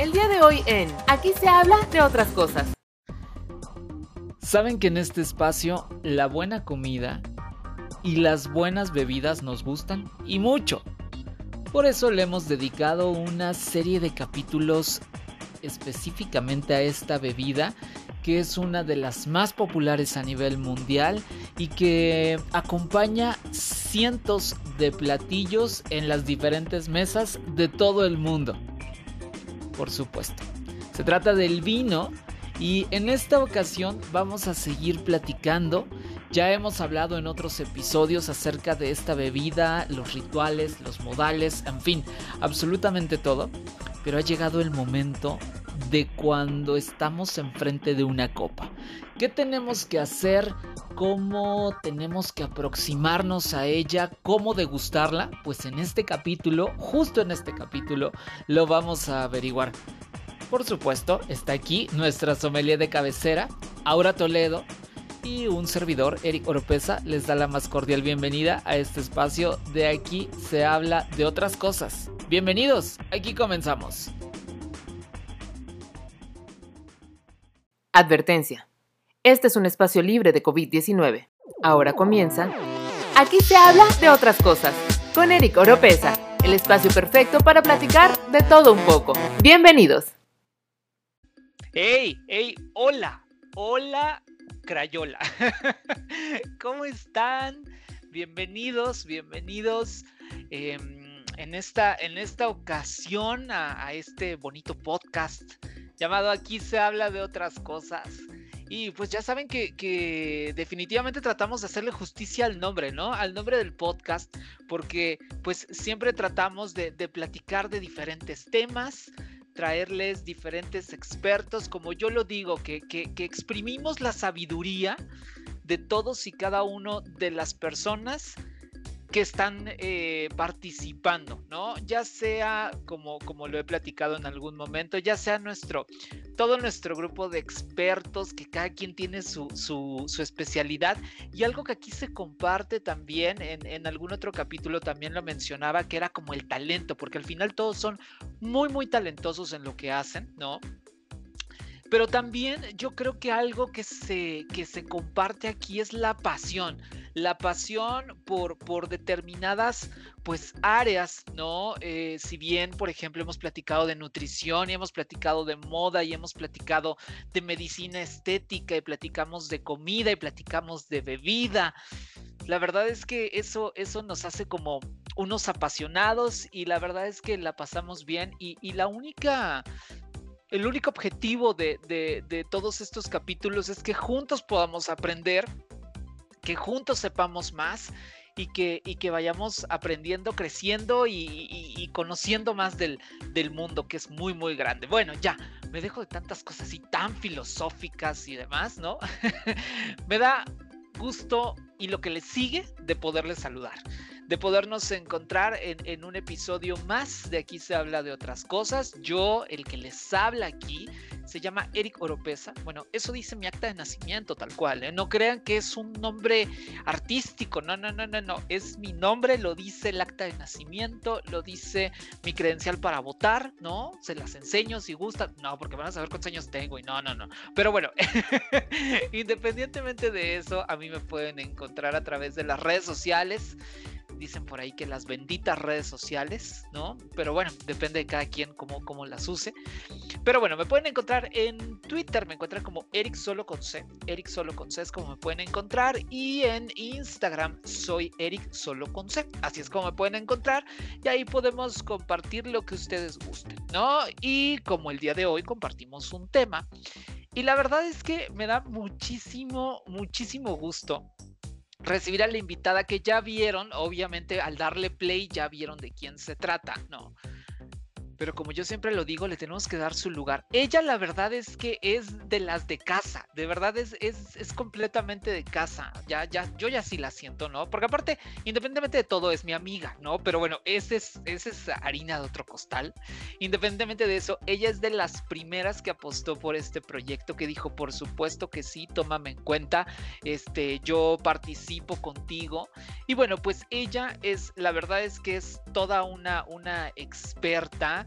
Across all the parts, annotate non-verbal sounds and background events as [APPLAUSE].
El día de hoy en Aquí se habla de otras cosas. Saben que en este espacio la buena comida y las buenas bebidas nos gustan y mucho. Por eso le hemos dedicado una serie de capítulos específicamente a esta bebida que es una de las más populares a nivel mundial y que acompaña cientos de platillos en las diferentes mesas de todo el mundo. Por supuesto. Se trata del vino y en esta ocasión vamos a seguir platicando. Ya hemos hablado en otros episodios acerca de esta bebida, los rituales, los modales, en fin, absolutamente todo. Pero ha llegado el momento de cuando estamos enfrente de una copa. ¿Qué tenemos que hacer? ¿Cómo tenemos que aproximarnos a ella? ¿Cómo degustarla? Pues en este capítulo, justo en este capítulo, lo vamos a averiguar. Por supuesto, está aquí nuestra sommelier de cabecera, Aura Toledo, y un servidor, Eric Oropesa, les da la más cordial bienvenida a este espacio de aquí se habla de otras cosas. Bienvenidos, aquí comenzamos. Advertencia. Este es un espacio libre de COVID-19. Ahora comienza. Aquí se habla de otras cosas. Con Eric Oropesa, el espacio perfecto para platicar de todo un poco. Bienvenidos. ¡Hey! ¡Hola! ¡Hola, Crayola! [LAUGHS] ¿Cómo están? Bienvenidos, bienvenidos. Em, en, esta, en esta ocasión a este bonito podcast llamado Aquí se habla de otras cosas. Y pues ya saben que, definitivamente tratamos de hacerle justicia al nombre, ¿no? Al nombre del podcast, porque pues siempre tratamos de, platicar de diferentes temas, traerles diferentes expertos, como yo lo digo, que, que, que exprimimos la sabiduría de todos y cada uno de las personas que están eh, participando, ¿no? Ya sea, como, como lo he platicado en algún momento, ya sea nuestro, todo nuestro grupo de expertos, que cada quien tiene su, su, especialidad, y algo que aquí se comparte también, en, en algún otro capítulo también lo mencionaba, que era como el talento, porque al final todos son muy, muy talentosos en lo que hacen, ¿no? Pero también yo creo que algo que se, que se comparte aquí es la pasión la pasión por, por determinadas pues áreas, ¿no? Eh, si bien, por ejemplo, hemos platicado de nutrición y hemos platicado de moda y hemos platicado de medicina estética y platicamos de comida y platicamos de bebida, la verdad es que eso, eso nos hace como unos apasionados y la verdad es que la pasamos bien y, la única el único objetivo de, de, todos estos capítulos es que juntos podamos aprender que juntos sepamos más y que, y que vayamos aprendiendo, creciendo y, conociendo más del, del, mundo, que es muy, muy grande. Bueno, ya, me dejo de tantas cosas así tan filosóficas y demás, ¿no? [LAUGHS] me da gusto y lo que le sigue de poderles saludar, de podernos encontrar en, en, un episodio más de Aquí se habla de otras cosas. Yo, el que les habla aquí, se llama Eric Oropesa. Bueno, eso dice mi acta de nacimiento, tal cual. ¿eh? No crean que es un nombre artístico, no, no, no, no, no. Es mi nombre, lo dice el acta de nacimiento, lo dice mi credencial para votar, ¿no? Se las enseño si gustan. No, porque van a saber cuántos años tengo y no, no, no. Pero bueno, [LAUGHS] independientemente de eso, a mí me pueden encontrar a través de las redes sociales dicen por ahí que las benditas redes sociales, ¿no? Pero bueno, depende de cada quien cómo, cómo las use. Pero bueno, me pueden encontrar en Twitter, me encuentran como Eric Solo con C, Eric Solo con C es como me pueden encontrar, y en Instagram soy Eric Solo con C, así es como me pueden encontrar, y ahí podemos compartir lo que ustedes gusten, ¿no? Y como el día de hoy compartimos un tema, y la verdad es que me da muchísimo, muchísimo gusto recibir a la invitada que ya vieron, obviamente al darle play ya vieron de quién se trata, ¿no? Pero como yo siempre lo digo, le tenemos que dar su lugar. Ella la verdad es que es de las de casa, de verdad es, es, completamente de casa, ya, ya, yo ya sí la siento, ¿no? Porque aparte, independientemente de todo, es mi amiga, ¿no? Pero bueno, ese es, ese es harina de otro costal. Independientemente de eso, ella es de las primeras que apostó por este proyecto, que dijo, por supuesto que sí, tómame en cuenta, este, yo participo contigo. Y bueno, pues ella es, la verdad es que es toda una, una experta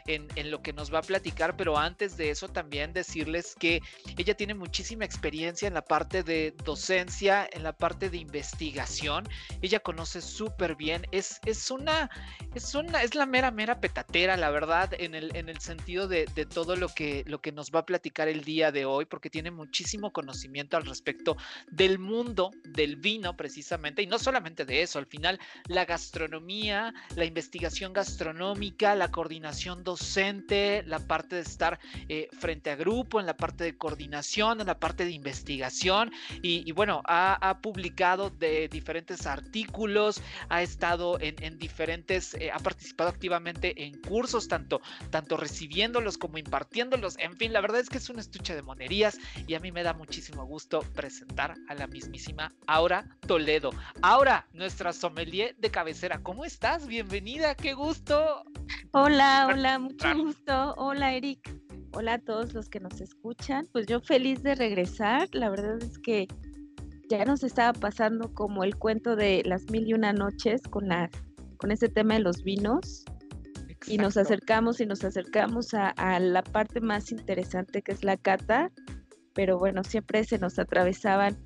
en, lo que nos va a platicar, pero antes de eso también decirles que ella tiene muchísima experiencia en la parte de docencia, en la parte de investigación. Ella conoce súper bien, es, es una, es una, es la mera, mera petatera, la verdad, en el, en el sentido de, de todo lo que, lo que nos va a platicar el día de hoy, porque tiene muchísimo conocimiento al respecto del mundo del vino, precisamente, y no solamente de eso, al final la gastronomía, la investigación gastronómica, la coordinación docente, la parte de estar eh, frente a grupo, en la parte de coordinación, en la parte de investigación, y, bueno, ha, publicado de diferentes artículos, ha estado en, en diferentes, eh, ha participado activamente en cursos, tanto, tanto recibiéndolos como impartiéndolos, en fin, la verdad es que es un estuche de monerías y a mí me da muchísimo gusto presentar a la mismísima Aura Toledo. Aura, nuestra sommelier de cabecera, ¿cómo estás? Bienvenida, qué gusto. Hola, hola, mucho gusto. Hola, Eric. Hola a todos los que nos escuchan. Pues yo feliz de regresar. La verdad es que ya nos estaba pasando como el cuento de las mil y una noches con la con ese tema de los vinos. Exacto. Y nos acercamos y nos acercamos a, a la parte más interesante que es la cata, pero bueno, siempre se nos atravesaban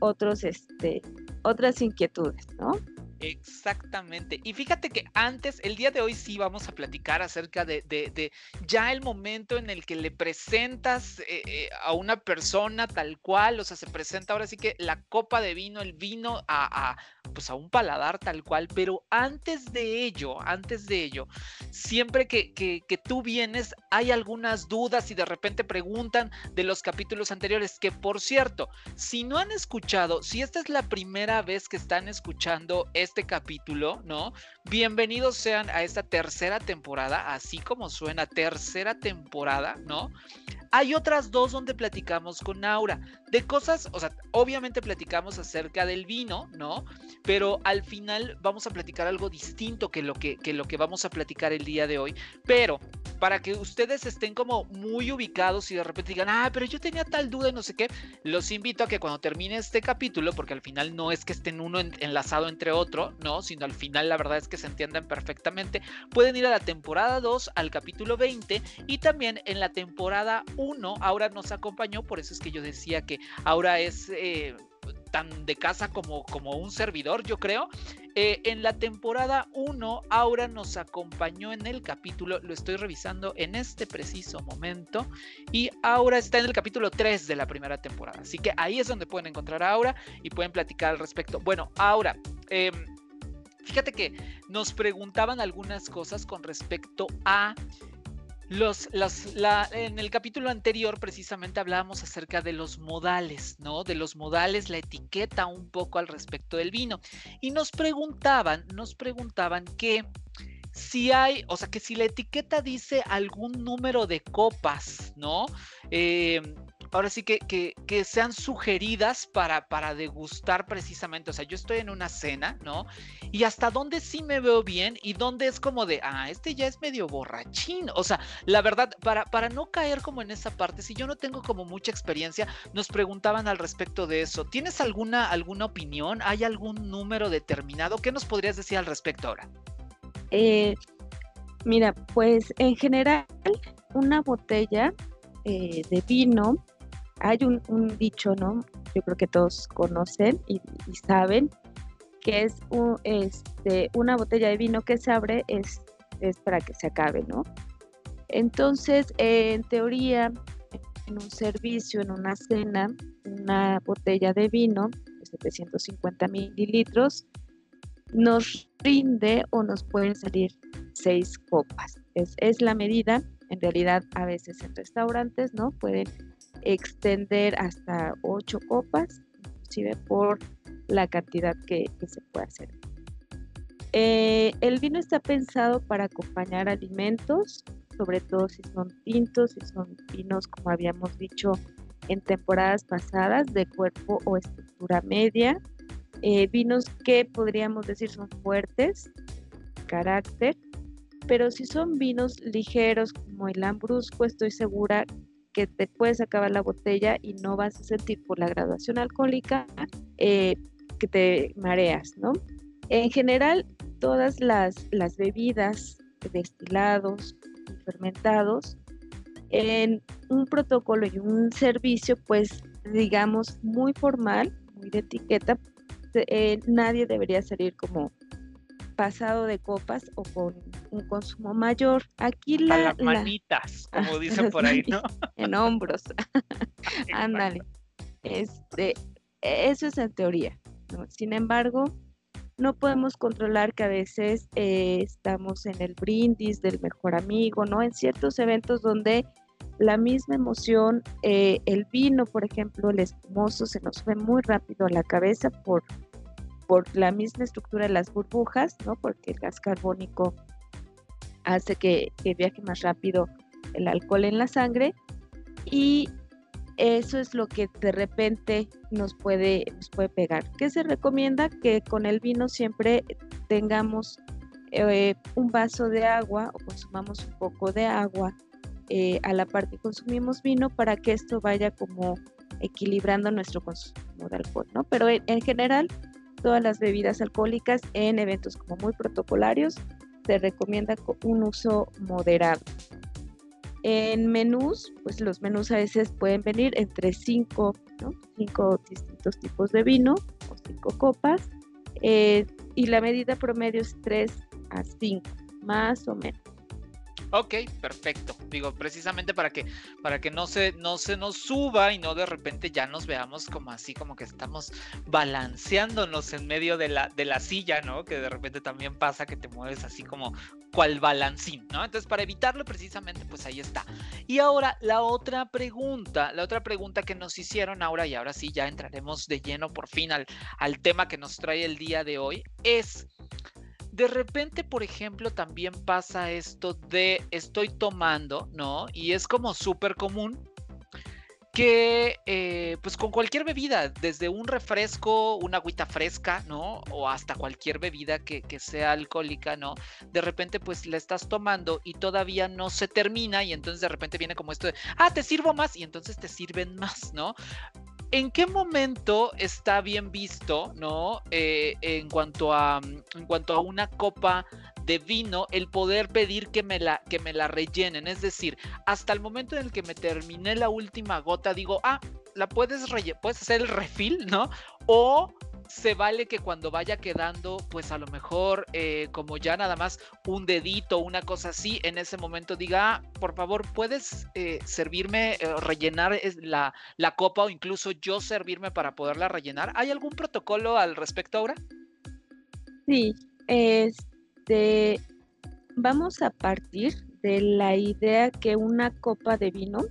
otros, este, otras inquietudes, ¿no? Exactamente. Y fíjate que antes, el día de hoy sí vamos a platicar acerca de, de, de ya el momento en el que le presentas eh, eh, a una persona tal cual, o sea, se presenta ahora sí que la copa de vino, el vino a, a pues a un paladar tal cual, pero antes de ello, antes de ello, siempre que, que, que tú vienes hay algunas dudas y de repente preguntan de los capítulos anteriores, que por cierto, si no han escuchado, si esta es la primera vez que están escuchando este capítulo, ¿no? Bienvenidos sean a esta tercera temporada, así como suena tercera temporada, ¿no? Hay otras dos donde platicamos con Aura de cosas, o sea, obviamente platicamos acerca del vino, ¿no? Pero al final vamos a platicar algo distinto que lo que, que lo que vamos a platicar el día de hoy. Pero para que ustedes estén como muy ubicados y de repente digan, ah, pero yo tenía tal duda y no sé qué, los invito a que cuando termine este capítulo, porque al final no es que estén uno en, enlazado entre otro, ¿no? Sino al final la verdad es que se entiendan perfectamente, pueden ir a la temporada 2, al capítulo 20 y también en la temporada 1, ahora nos acompañó, por eso es que yo decía que ahora es... Eh, tan de casa como, como un servidor, yo creo. Eh, en la temporada 1, Aura nos acompañó en el capítulo, lo estoy revisando en este preciso momento, y Aura está en el capítulo 3 de la primera temporada. Así que ahí es donde pueden encontrar a Aura y pueden platicar al respecto. Bueno, Aura, eh, fíjate que nos preguntaban algunas cosas con respecto a los, los, la, en el capítulo anterior precisamente hablábamos acerca de los modales, ¿no? De los modales, la etiqueta un poco al respecto del vino. Y nos preguntaban, nos preguntaban que si hay, o sea, que si la etiqueta dice algún número de copas, ¿no? Eh, ahora sí que, que, que, sean sugeridas para, para degustar precisamente. O sea, yo estoy en una cena, ¿no? Y hasta dónde sí me veo bien y dónde es como de, ah, este ya es medio borrachín. O sea, la verdad, para, para no caer como en esa parte, si yo no tengo como mucha experiencia, nos preguntaban al respecto de eso. ¿Tienes alguna, alguna opinión? ¿Hay algún número determinado? ¿Qué nos podrías decir al respecto ahora? Eh, mira, pues en general, una botella eh, de vino hay un, dicho, ¿no? Yo creo que todos conocen y, saben que es este, una botella de vino que se abre es, es para que se acabe, ¿no? Entonces, eh, en teoría, en un servicio, en una cena, una botella de vino de 750 mililitros nos rinde o nos pueden salir seis copas. Es, es la medida, en realidad a veces en restaurantes, ¿no? Pueden extender hasta ocho copas, inclusive por la cantidad que, se puede hacer. Eh, el vino está pensado para acompañar alimentos, sobre todo si son tintos, si son vinos, como habíamos dicho en temporadas pasadas, de cuerpo o estructura media, eh, vinos que podríamos decir son fuertes, carácter, pero si son vinos ligeros como el lambrusco, estoy segura que te puedes acabar la botella y no vas a sentir por la graduación alcohólica eh, que te mareas, ¿no? En general, todas las, las bebidas, destilados, y fermentados en un protocolo y un servicio, pues digamos, muy formal, muy de etiqueta. Eh, nadie debería salir como pasado de copas o con un consumo mayor. Aquí la... A las manitas, [LAUGHS] como dicen por ahí, ¿no? En hombros. [LAUGHS] Ándale. Este, eso es en teoría. Sin embargo, no podemos controlar que a veces eh, estamos en el brindis del mejor amigo, ¿no? En ciertos eventos donde la misma emoción, eh, el vino, por ejemplo, el espumoso, se nos sube muy rápido a la cabeza por, por la misma estructura de las burbujas, ¿no? Porque el gas carbónico hace que, viaje más rápido el alcohol en la sangre y eso es lo que de repente nos puede, nos puede pegar. ¿Qué se recomienda? Que con el vino siempre tengamos eh, un vaso de agua o consumamos un poco de agua eh, a la parte que consumimos vino para que esto vaya como equilibrando nuestro consumo de alcohol, ¿no? Pero en, general, todas las bebidas alcohólicas en eventos como muy protocolarios se recomienda un uso moderado. En menús, pues los menús a veces pueden venir entre cinco, ¿no? cinco distintos tipos de vino o cinco copas, eh, y la medida promedio es 3 a 5, más o menos. Ok, perfecto. Digo, precisamente para que, para que no, se, no se nos suba y no de repente ya nos veamos como así, como que estamos balanceándonos en medio de la, de la silla, ¿no? Que de repente también pasa que te mueves así como cual balancín, ¿no? Entonces, para evitarlo precisamente, pues ahí está. Y ahora, la otra pregunta, la otra pregunta que nos hicieron ahora, y ahora sí ya entraremos de lleno por fin al, al tema que nos trae el día de hoy, es... De repente, por ejemplo, también pasa esto de estoy tomando, ¿no? Y es como súper común que eh, pues con cualquier bebida, desde un refresco, una agüita fresca, ¿no? O hasta cualquier bebida que, que, sea alcohólica, ¿no? De repente pues la estás tomando y todavía no se termina y entonces de repente viene como esto de, ah, te sirvo más y entonces te sirven [LAUGHS] más, ¿no? ¿En qué momento está bien visto, no? Eh, en cuanto a en cuanto a una copa de vino, el poder pedir que me la que me la rellenen, es decir, hasta el momento en el que me terminé la última gota, digo, ah, la puedes puedes hacer el refill, ¿no? O se vale que cuando vaya quedando, pues a lo mejor eh, como ya nada más un dedito, una cosa así, en ese momento diga, ah, por favor, puedes eh, servirme, eh, rellenar la, la, copa o incluso yo servirme para poderla rellenar. ¿Hay algún protocolo al respecto ahora? Sí, este, vamos a partir de la idea que una copa de vino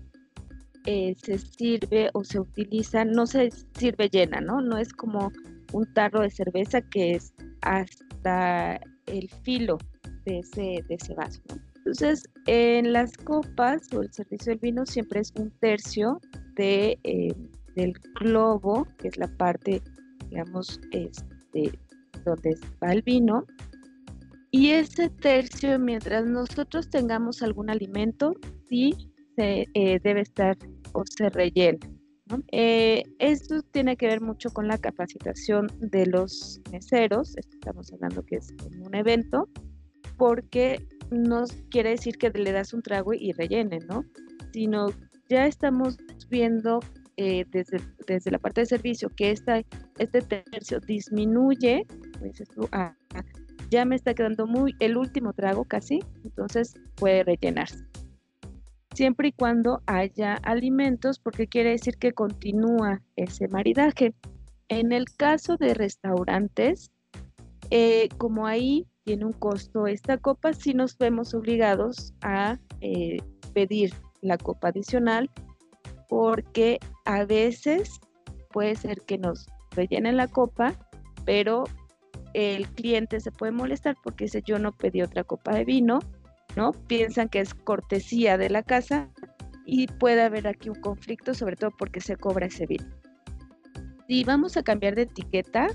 se sirve o se utiliza, no se sirve llena, ¿no? No es como un tarro de cerveza que es hasta el filo de ese, de ese vaso. Entonces, en las copas o el servicio del vino siempre es un tercio de, eh, del globo, que es la parte, digamos, este, donde va el vino. Y ese tercio, mientras nosotros tengamos algún alimento, sí se eh, debe estar o se rellena. Eh, esto tiene que ver mucho con la capacitación de los meseros, estamos hablando que es un evento, porque no quiere decir que le das un trago y rellene, ¿no? Sino ya estamos viendo eh, desde, desde la parte de servicio que esta, este tercio disminuye, tú, ah, ya me está quedando muy el último trago casi, entonces puede rellenarse siempre y cuando haya alimentos, porque quiere decir que continúa ese maridaje. En el caso de restaurantes, eh, como ahí tiene un costo esta copa, sí nos vemos obligados a eh, pedir la copa adicional, porque a veces puede ser que nos rellenen la copa, pero el cliente se puede molestar porque dice yo no pedí otra copa de vino ¿no? Piensan que es cortesía de la casa y puede haber aquí un conflicto, sobre todo porque se cobra ese vino. Si vamos a cambiar de etiqueta,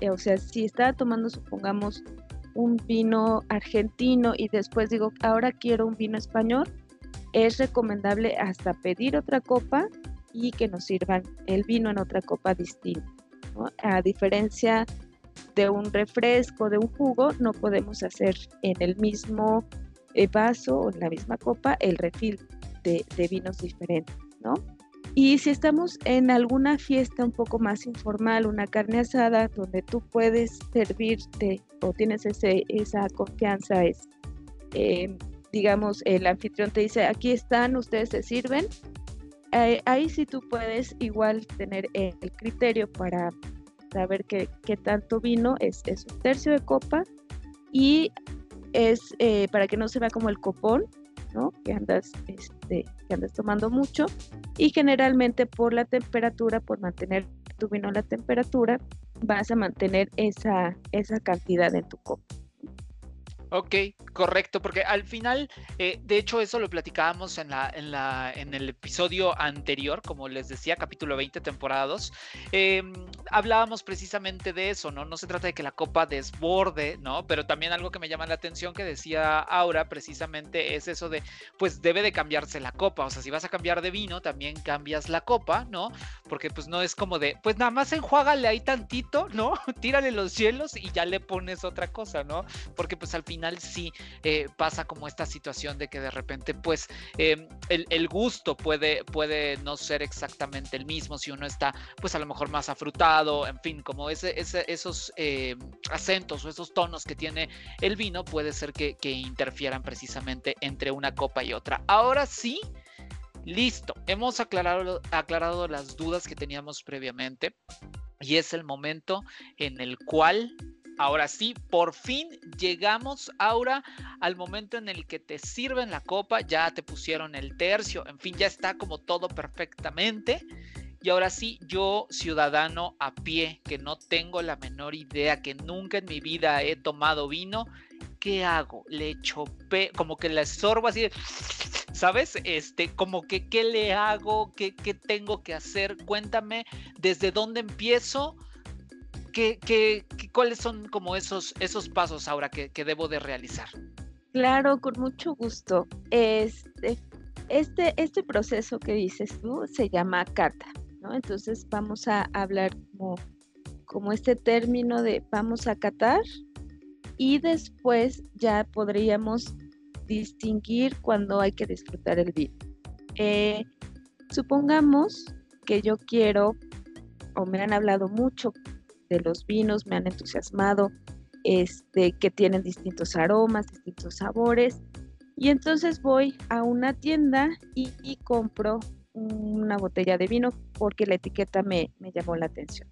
eh, o sea, si estaba tomando, supongamos, un vino argentino y después digo, ahora quiero un vino español, es recomendable hasta pedir otra copa y que nos sirvan el vino en otra copa distinta. A diferencia de un refresco, de un jugo, no podemos hacer en el mismo vaso o en la misma copa el refil de, de vinos diferentes, ¿no? Y si estamos en alguna fiesta un poco más informal, una carne asada, donde tú puedes servirte o tienes ese, esa confianza, es, eh, digamos, el anfitrión te dice, aquí están, ustedes se sirven, ahí sí tú puedes igual tener el criterio para saber qué tanto vino es, es, un tercio de copa y es eh, para que no se vea como el copón, ¿no? Que andas, este, que andas tomando mucho y generalmente por la temperatura, por mantener tu vino a la temperatura, vas a mantener esa, esa cantidad en tu copa. Ok, correcto, porque al final, eh, de hecho, eso lo platicábamos en, la, en, la, en el episodio anterior, como les decía, capítulo 20, temporada 2. Em, hablábamos precisamente de eso, ¿no? No se trata de que la copa desborde, ¿no? Pero también algo que me llama la atención que decía Aura, precisamente, es eso de, pues debe de cambiarse la copa. O sea, si vas a cambiar de vino, también cambias la copa, ¿no? Porque pues no es como de, pues nada más enjuágale ahí tantito, ¿no? [LAUGHS] Tírale los hielos y ya le pones otra cosa, ¿no? Porque pues al final final sí eh, pasa como esta situación de que de repente pues em, el, gusto puede, puede no ser exactamente el mismo si uno está pues a lo mejor más afrutado, en fin, como ese, esos em, acentos o esos tonos que tiene el vino puede ser que, que interfieran precisamente entre una copa y otra. Ahora sí. Listo, hemos aclarado, aclarado las dudas que teníamos previamente y es el momento en el cual Ahora sí, por fin llegamos, Aura, al momento en el que te sirven la copa, ya te pusieron el tercio, en fin, ya está como todo perfectamente. Y ahora sí, yo, ciudadano a pie, que no tengo la menor idea, que nunca en mi vida he tomado vino, ¿qué hago? Le chopé, como que le sorbo así de, ¿sabes? Este, como que, ¿qué le hago? ¿Qué, qué tengo que hacer? Cuéntame, ¿desde dónde empiezo? ¿Qué, cuáles son como esos, esos pasos ahora que, debo de realizar? Claro, con mucho gusto. Este, este, este proceso que dices tú se llama cata, ¿no? Entonces vamos a hablar como, como este término de vamos a catar y después ya podríamos distinguir cuando hay que disfrutar el vino. Eh, supongamos que yo quiero, o me han hablado mucho de los vinos me han entusiasmado, este, que tienen distintos aromas, distintos sabores. Y entonces voy a una tienda y, compro una botella de vino porque la etiqueta me, llamó la atención.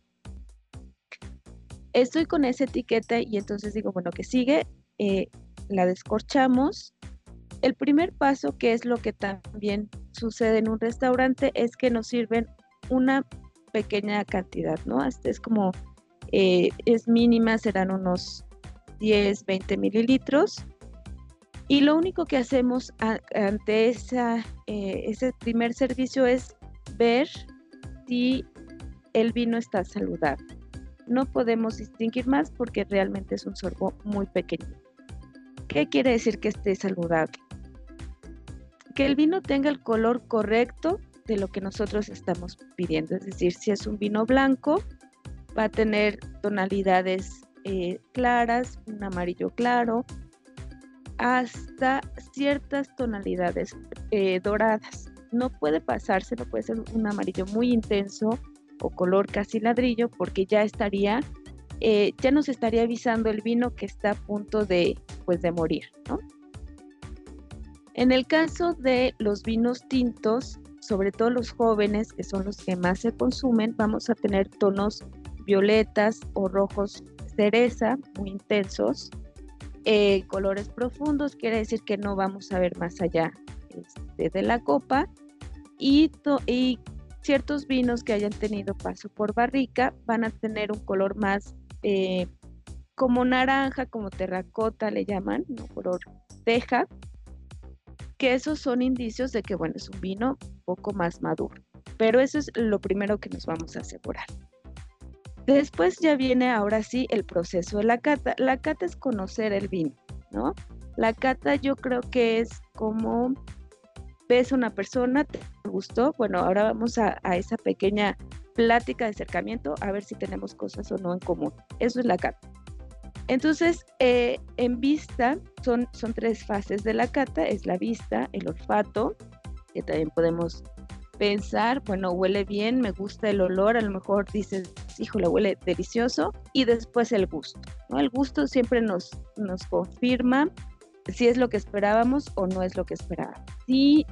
Estoy con esa etiqueta y entonces digo, bueno, que sigue, eh, la descorchamos. El primer paso, que es lo que también sucede en un restaurante, es que nos sirven una pequeña cantidad, ¿no? Hasta es como eh, es mínima, serán unos 10, 20 mililitros. Y lo único que hacemos ante eh, ese primer servicio es ver si el vino está saludable. No podemos distinguir más porque realmente es un sorbo muy pequeño. ¿Qué quiere decir que esté saludable? Que el vino tenga el color correcto de lo que nosotros estamos pidiendo. Es decir, si es un vino blanco, va a tener tonalidades eh, claras, un amarillo claro, hasta ciertas tonalidades eh, doradas. No puede pasarse, no puede ser un amarillo muy intenso o color casi ladrillo porque ya estaría, eh, ya nos estaría avisando el vino que está a punto de, pues, de morir, En el caso de los vinos tintos, sobre todo los jóvenes, que son los que más se consumen, vamos a tener tonos violetas o rojos cereza, muy intensos. Eh, colores profundos quiere decir que no vamos a ver más allá este, de la copa. Y, ciertos vinos que hayan tenido paso por barrica van a tener un color más eh, como naranja, como terracota le llaman, ¿no? color teja, que esos son indicios de que bueno, es un vino un poco más maduro. Pero eso es lo primero que nos vamos a asegurar. Después ya viene ahora sí el proceso de la cata. La cata es conocer el vino, ¿no? La cata yo creo que es como ves a una persona, te gustó, bueno, ahora vamos a, esa pequeña plática de acercamiento a ver si tenemos cosas o no en común. Eso es la cata. Entonces, eh, en vista, son, son tres fases de la cata, es la vista, el olfato, que también podemos pensar, bueno, huele bien, me gusta el olor, a lo mejor dices, híjole, huele delicioso, y después el gusto, ¿no? El gusto siempre nos, nos confirma si es lo que esperábamos o no es lo que esperábamos. Si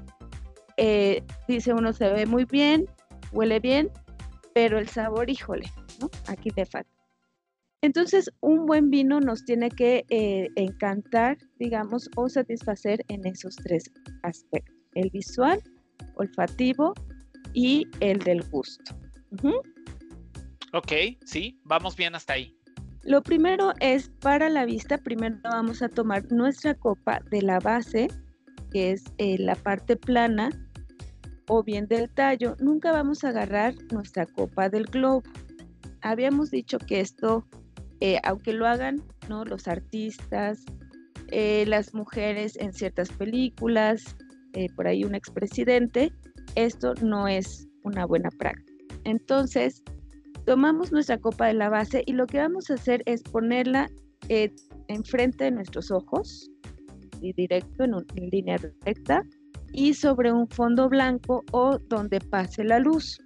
eh, dice uno se ve muy bien, huele bien, pero el sabor, híjole, ¿no? Aquí te falta. Entonces, un buen vino nos tiene que eh, encantar, digamos, o satisfacer en esos tres aspectos, el visual, olfativo y el del gusto. Ok, sí, vamos bien hasta ahí. Lo primero es para la vista, primero vamos a tomar nuestra copa de la base, que es eh, la parte plana, o bien del tallo. Nunca vamos a agarrar nuestra copa del globo. Habíamos dicho que esto eh, aunque lo hagan ¿no? los artistas, eh, las mujeres en ciertas películas, por ahí un expresidente, esto no es una buena práctica. Entonces, tomamos nuestra copa de la base y lo que vamos a hacer es ponerla enfrente de nuestros ojos, y directo en, línea recta, y sobre un fondo blanco o donde pase la luz.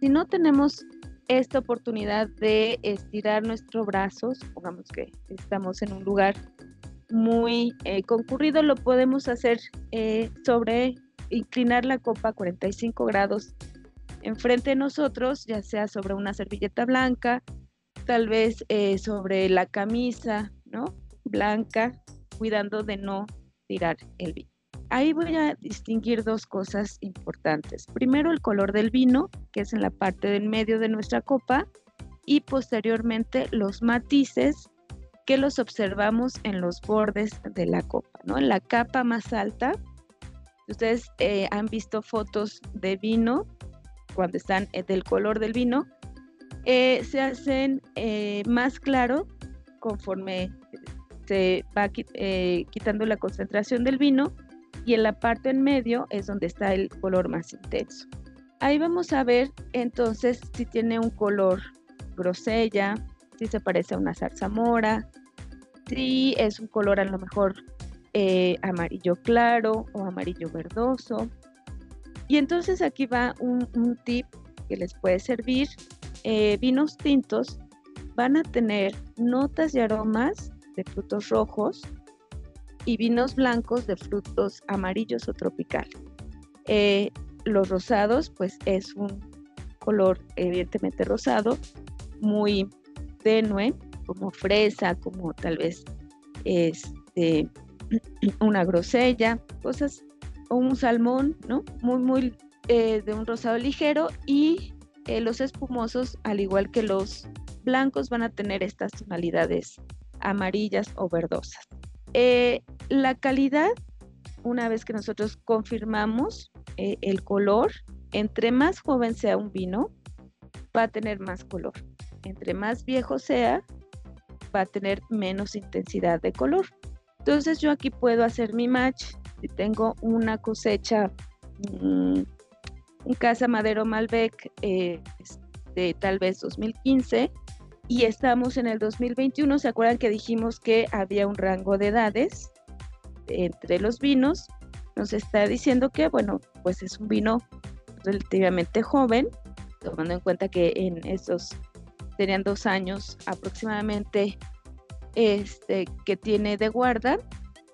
Si no tenemos esta oportunidad de estirar nuestros brazos, pongamos que estamos en un lugar muy eh, concurrido, lo podemos hacer eh, sobre inclinar la copa a 45 grados enfrente de nosotros, ya sea sobre una servilleta blanca, tal vez eh, sobre la camisa, ¿no? Blanca, cuidando de no tirar el vino. Ahí voy a distinguir dos cosas importantes. Primero el color del vino, que es en la parte del medio de nuestra copa, y posteriormente los matices que los observamos en los bordes de la copa, ¿no? En la capa más alta, ustedes eh, han visto fotos de vino, cuando están eh, del color del vino, eh, se hacen más claro conforme se va quitando la concentración del vino y en la parte en medio es donde está el color más intenso. Ahí vamos a ver entonces si tiene un color grosella, si se parece a una zarzamora, si es un color a lo mejor eh, amarillo claro o amarillo verdoso. Y entonces aquí va un, tip que les puede servir. Eh, vinos tintos van a tener notas y aromas de frutos rojos y vinos blancos de frutos amarillos o tropical. Eh, los rosados, pues es un color evidentemente rosado, muy tenue, como fresa, como tal vez este, [CLEARS THROAT] una grosella, cosas, un salmón, ¿no? Muy, muy eh, de un rosado ligero y eh, los espumosos, al igual que los blancos, van a tener estas tonalidades amarillas o verdosas. Eh, la calidad, una vez que nosotros confirmamos el color, entre más joven sea un vino, va a tener más color. Entre más viejo sea, va a tener menos intensidad de color. Entonces yo aquí puedo hacer mi match. Si tengo una cosecha, un mm, Casa Madero Malbec eh, de tal vez 2015, y estamos en el 2021. ¿Se acuerdan que dijimos que había un rango de edades entre los vinos? Nos está diciendo que, bueno, pues es un vino relativamente joven, tomando en cuenta que en esos serían dos años aproximadamente este, que tiene de guarda,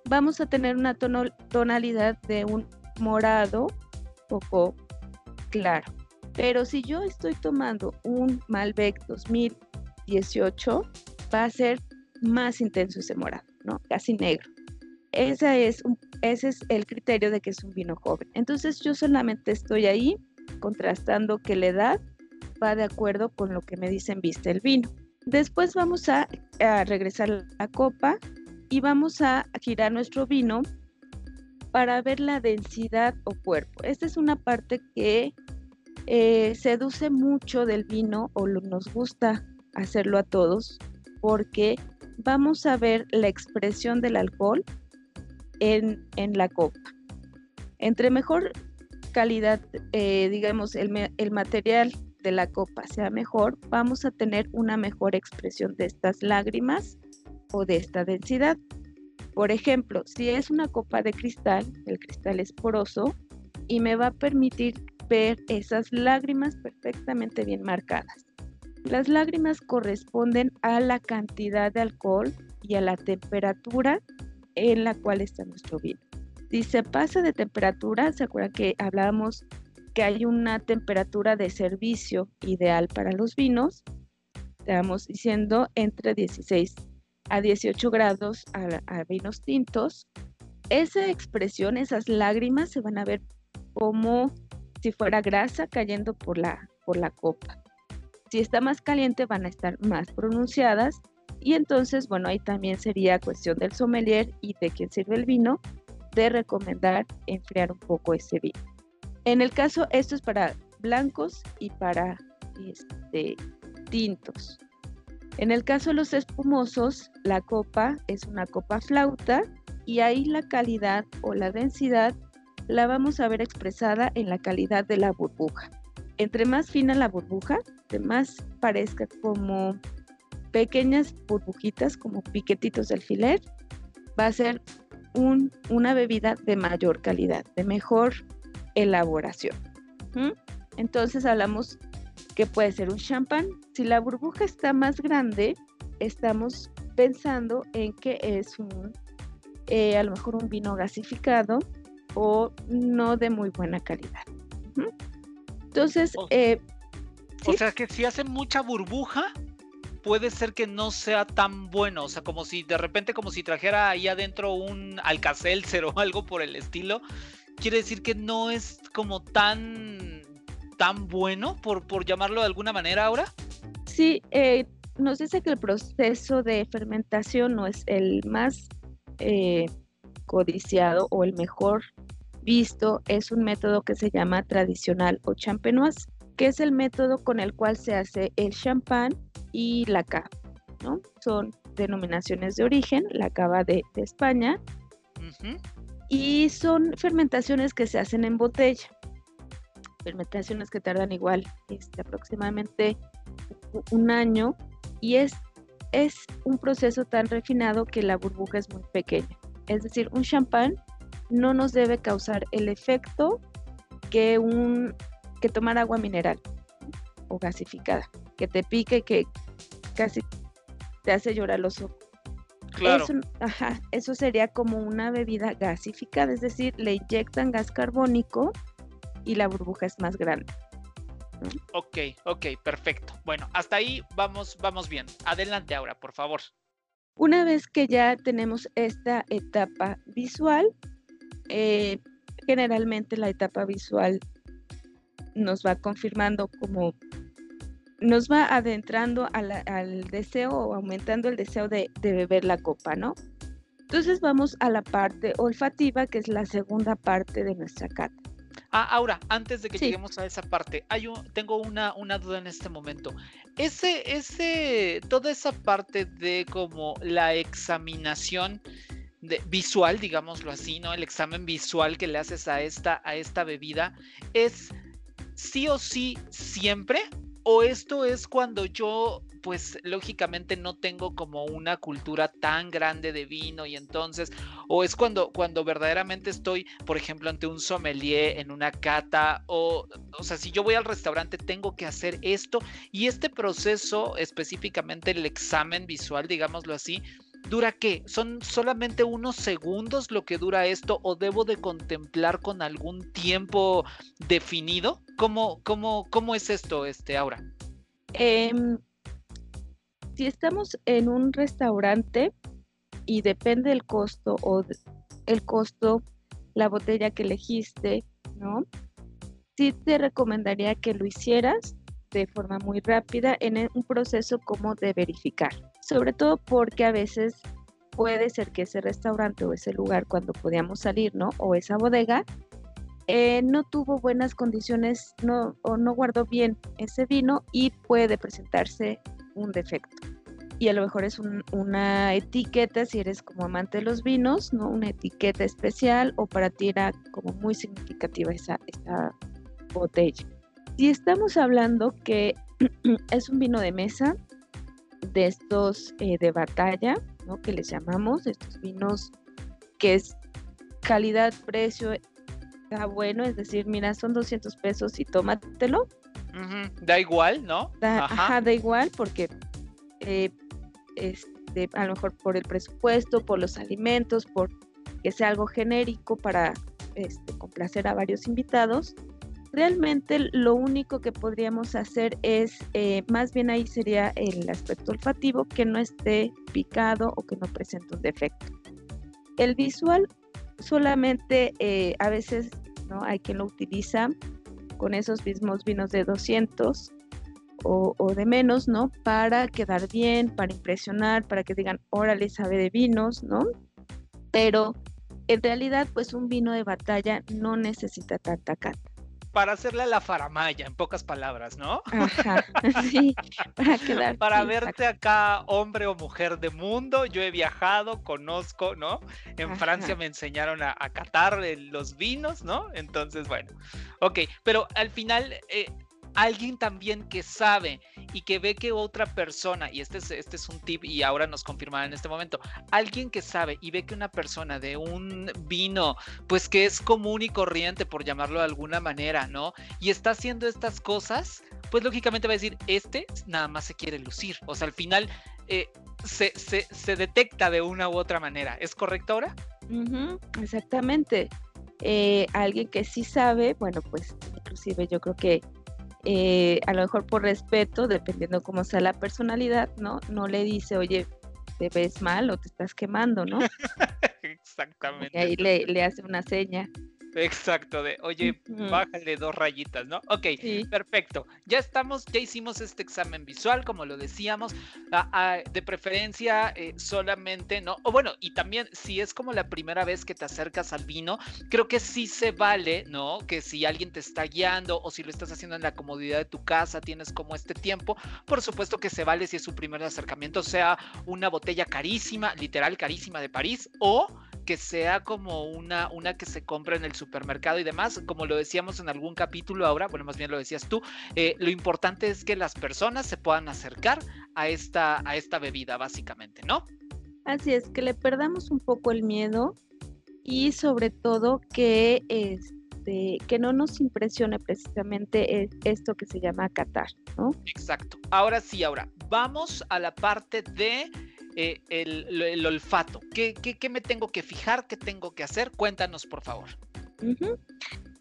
vamos a tener una tonalidad de un morado poco claro. Pero si yo estoy tomando un Malbec 2000 18 va a ser más intenso ese morado, ¿no? Casi negro. Esa es ese es el criterio de que es un vino joven. Entonces yo solamente estoy ahí contrastando que la edad va de acuerdo con lo que me dicen vista el vino. Después vamos a, regresar la copa y vamos a girar nuestro vino para ver la densidad o cuerpo. Esta es una parte que eh, seduce mucho del vino o nos gusta hacerlo a todos porque vamos a ver la expresión del alcohol en, la copa. Entre mejor calidad, eh, digamos, el, el material de la copa sea mejor, vamos a tener una mejor expresión de estas lágrimas o de esta densidad. Por ejemplo, si es una copa de cristal, el cristal es poroso y me va a permitir ver esas lágrimas perfectamente bien marcadas. Las lágrimas corresponden a la cantidad de alcohol y a la temperatura en la cual está nuestro vino. Si se pasa de temperatura, ¿se acuerdan que hablábamos que hay una temperatura de servicio ideal para los vinos? Estamos diciendo entre 16 a 18 grados a, vinos tintos. Esa expresión, esas lágrimas se van a ver como si fuera grasa cayendo por la, por la copa. Si está más caliente van a estar más pronunciadas y entonces, bueno, ahí también sería cuestión del sommelier y de quien sirve el vino de recomendar enfriar un poco ese vino. En el caso, esto es para blancos y para este, tintos. En el caso de los espumosos, la copa es una copa flauta y ahí la calidad o la densidad la vamos a ver expresada en la calidad de la burbuja. Entre más fina la burbuja, de más parezca como pequeñas burbujitas, como piquetitos de alfiler, va a ser una bebida de mayor calidad, de mejor elaboración. Entonces hablamos que puede ser un champán. Si la burbuja está más grande, estamos pensando en que es un, eh, a lo mejor un vino gasificado o no de muy buena calidad. Entonces, o, eh, o sea que si hace mucha burbuja, puede ser que no sea tan bueno. O sea, como si de repente, como si trajera ahí adentro un Alcacelser o [LAUGHS] algo por el estilo. Quiere decir que no es como tan, tan bueno, por, por llamarlo de alguna manera ahora. Sí, eh, nos dice que el proceso de fermentación no es el más eh, codiciado o el mejor visto. Es un método que se llama tradicional o champenoise, que es el método con el cual se hace el champán y la cava, ¿no? Son denominaciones de origen, la cava de, España, y son fermentaciones que se hacen en botella, fermentaciones que tardan igual este, aproximadamente un año, y es, es un proceso tan refinado que la burbuja es muy pequeña. Es decir, un champán no nos debe causar el efecto que, un, que tomar agua mineral o gasificada, que te pique, que casi te hace llorar los ojos. Claro. Eso, ajá, eso sería como una bebida gasificada, es decir, le inyectan gas carbónico y la burbuja es más grande. Ok, ok, perfecto. Bueno, hasta ahí vamos, vamos bien. Adelante ahora, por favor. Una vez que ya tenemos esta etapa visual, eh, generalmente la etapa visual nos va confirmando como nos va adentrando al deseo o aumentando el deseo de, beber la copa, ¿no? Entonces vamos a la parte olfativa, que es la segunda parte de nuestra cata. Ah, ahora, antes de que lleguemos a esa parte, hay tengo una, una duda en este momento. Ese, ese, toda esa parte de como la examinación de, visual, digámoslo así, ¿no? El examen visual que le haces a esta, a esta bebida, ¿es sí o sí siempre? o esto es cuando yo pues lógicamente no tengo como una cultura tan grande de vino y entonces, o es cuando, cuando verdaderamente estoy, por ejemplo, ante un sommelier en una cata, o, o sea, si yo voy al restaurante tengo que hacer esto y este proceso, específicamente el examen visual, digámoslo así, ¿Dura qué? ¿Son solamente unos segundos lo que dura esto o debo de contemplar con algún tiempo definido? ¿Cómo, cómo, cómo es esto, este, Aura? Em, si estamos en un restaurante y depende del costo o el costo, la botella que elegiste, ¿no? Sí te recomendaría que lo hicieras de forma muy rápida en un proceso como de verificar sobre todo porque a veces puede ser que ese restaurante o ese lugar cuando podíamos salir, ¿no? O esa bodega, eh, no tuvo buenas condiciones no, o no guardó bien ese vino y puede presentarse un defecto. Y a lo mejor es una etiqueta, si eres como amante de los vinos, ¿no? Una etiqueta especial o para ti era como muy significativa esa, esa botella. Si estamos hablando que [CLEARS THROAT] es un vino de mesa, de estos eh, de batalla, ¿no? Que les llamamos, estos vinos que es calidad, precio, está bueno, es decir, mira, son 200 pesos y tómatelo. Da igual, ¿no? Da, ajá. da igual porque eh, este, a lo mejor por el presupuesto, por los alimentos, por que sea algo genérico para este, complacer a varios invitados. Realmente lo único que podríamos hacer es, eh, más bien ahí sería el aspecto olfativo, que no esté picado o que no presente un defecto. El visual solamente eh, a veces ¿no? hay quien lo utiliza con esos mismos vinos de 200 o, o, de menos, ¿no? Para quedar bien, para impresionar, para que digan, órale, sabe de vinos, ¿no? Pero en realidad, pues un vino de batalla no necesita tanta cata. Para hacerle la faramaya, en pocas palabras, ¿no? Ajá, [LAUGHS] sí, para quedar. Para verte acá, hombre o mujer de mundo, yo he viajado, conozco, ¿no? En Francia me enseñaron a, a catar los vinos, ¿no? Entonces, bueno, ok, pero al final, eh, alguien también que sabe y que ve que otra persona, y este es, este es un tip y ahora nos confirmará en este momento, alguien que sabe y ve que una persona de un vino, pues que es común y corriente, por llamarlo de alguna manera, ¿no? Y está haciendo estas cosas, pues lógicamente va a decir, este nada más se quiere lucir. O sea, al final eh, se, se, detecta de una u otra manera. ¿Es correcto ahora? exactamente. Eh, alguien que sí sabe, bueno, pues inclusive yo creo que eh, a lo mejor por respeto, dependiendo cómo sea la personalidad, ¿no? No le dice, oye, te ves mal o te estás quemando, ¿no? [LAUGHS] Exactamente. Y ahí le, le hace una seña. Exacto, de oye, bájale dos rayitas, ¿no? Ok, perfecto. Ya estamos, ya hicimos este examen visual, como lo decíamos, de preferencia eh, solamente, ¿no? O bueno, y también si es como la primera vez que te acercas al vino, creo que sí se vale, ¿no? Que si alguien te está guiando o si lo estás haciendo en la comodidad de tu casa, tienes como este tiempo, por supuesto que se vale si es su primer acercamiento, sea una botella carísima, literal carísima de París, o que sea como una, una que se compra en el supermercado y demás, como lo decíamos en algún capítulo ahora, bueno, más bien lo decías tú, eh, lo importante es que las personas se puedan acercar a esta, a esta bebida, básicamente, ¿no? Así es, que le perdamos un poco el miedo y sobre todo que, este, que no nos impresione precisamente esto que se llama Qatar, ¿no? Exacto. Ahora sí, ahora vamos a la parte de eh, el, olfato. ¿Qué, me tengo que fijar? ¿Qué tengo que hacer? Cuéntanos, por favor.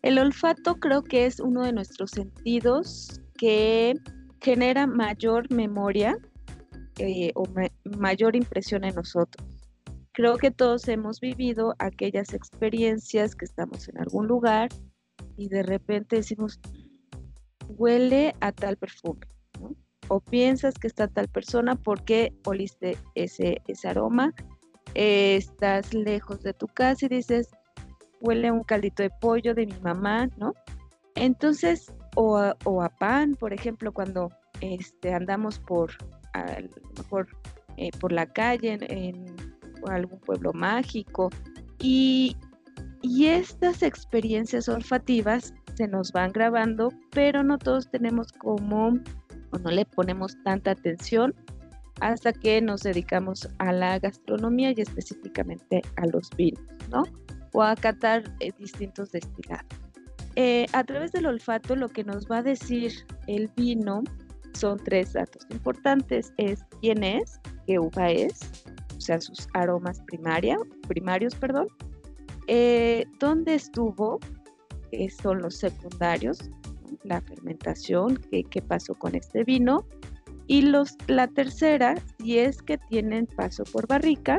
El olfato creo que es uno de nuestros sentidos que genera mayor memoria eh, o mayor impresión en nosotros. Creo que todos hemos vivido aquellas experiencias que estamos en algún lugar y de repente decimos, huele a tal perfume o piensas que está tal persona porque oliste ese, ese aroma. Estás lejos de tu casa y dices, huele un caldito de pollo de mi mamá, ¿no? Entonces, o a, o a pan, por ejemplo, cuando este, andamos por, eh, por la calle en, algún pueblo mágico y, y estas experiencias olfativas se nos van grabando, pero no todos tenemos como no le ponemos tanta atención hasta que nos dedicamos a la gastronomía y específicamente a los vinos, ¿no? O a catar eh, distintos destilados. Eh, a través del olfato lo que nos va a decir el vino son tres datos importantes. Es quién es, qué uva es, o sea, sus aromas primaria, primarios, perdón. Eh, ¿Dónde estuvo? son los secundarios, la fermentación, qué, pasó con este vino. Y los, la tercera, si es que tienen paso por barrica,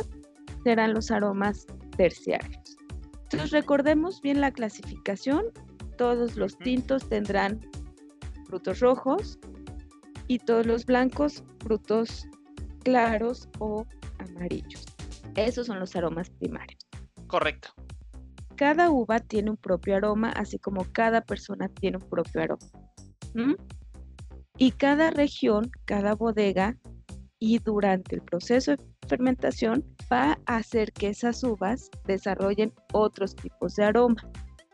serán los aromas terciarios. Entonces recordemos bien la clasificación. Todos los tintos tendrán frutos rojos y todos los blancos frutos claros o amarillos. Esos son los aromas primarios. Correcto. Cada uva tiene un propio aroma, así como cada persona tiene un propio aroma. Y cada región, cada bodega, y durante el proceso de fermentación va a hacer que esas uvas desarrollen otros tipos de aroma.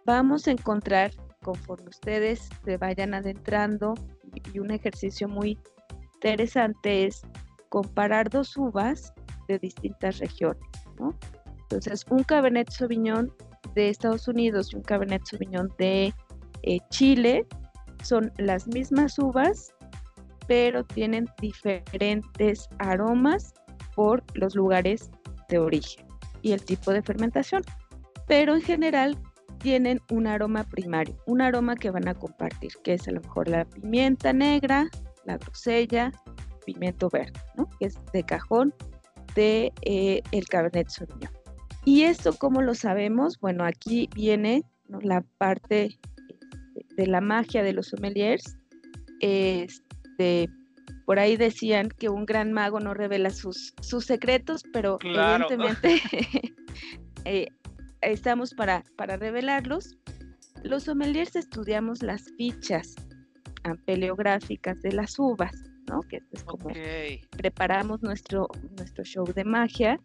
Vamos a encontrar, conforme ustedes se vayan adentrando, y un ejercicio muy interesante es comparar dos uvas de distintas regiones. Entonces, un Cabernet Sauvignon de Estados Unidos y un Cabernet Sauvignon de eh, Chile son las mismas uvas, pero tienen diferentes aromas por los lugares de origen y el tipo de fermentación. Pero en general tienen un aroma primario, un aroma que van a compartir, que es a lo mejor la pimienta negra, la grosella, pimiento verde, ¿no? que es de cajón de eh, el Cabernet Sauvignon. ¿Y esto cómo lo sabemos? Bueno, aquí viene la parte de la magia de los sommeliers. Este, por ahí decían que un gran mago no revela sus, sus secretos, pero evidentemente [LAUGHS] eh, estamos para, para revelarlos. Los sommeliers estudiamos las fichas paleográficas de las uvas, ¿no? Que es como preparamos nuestro, nuestro show de magia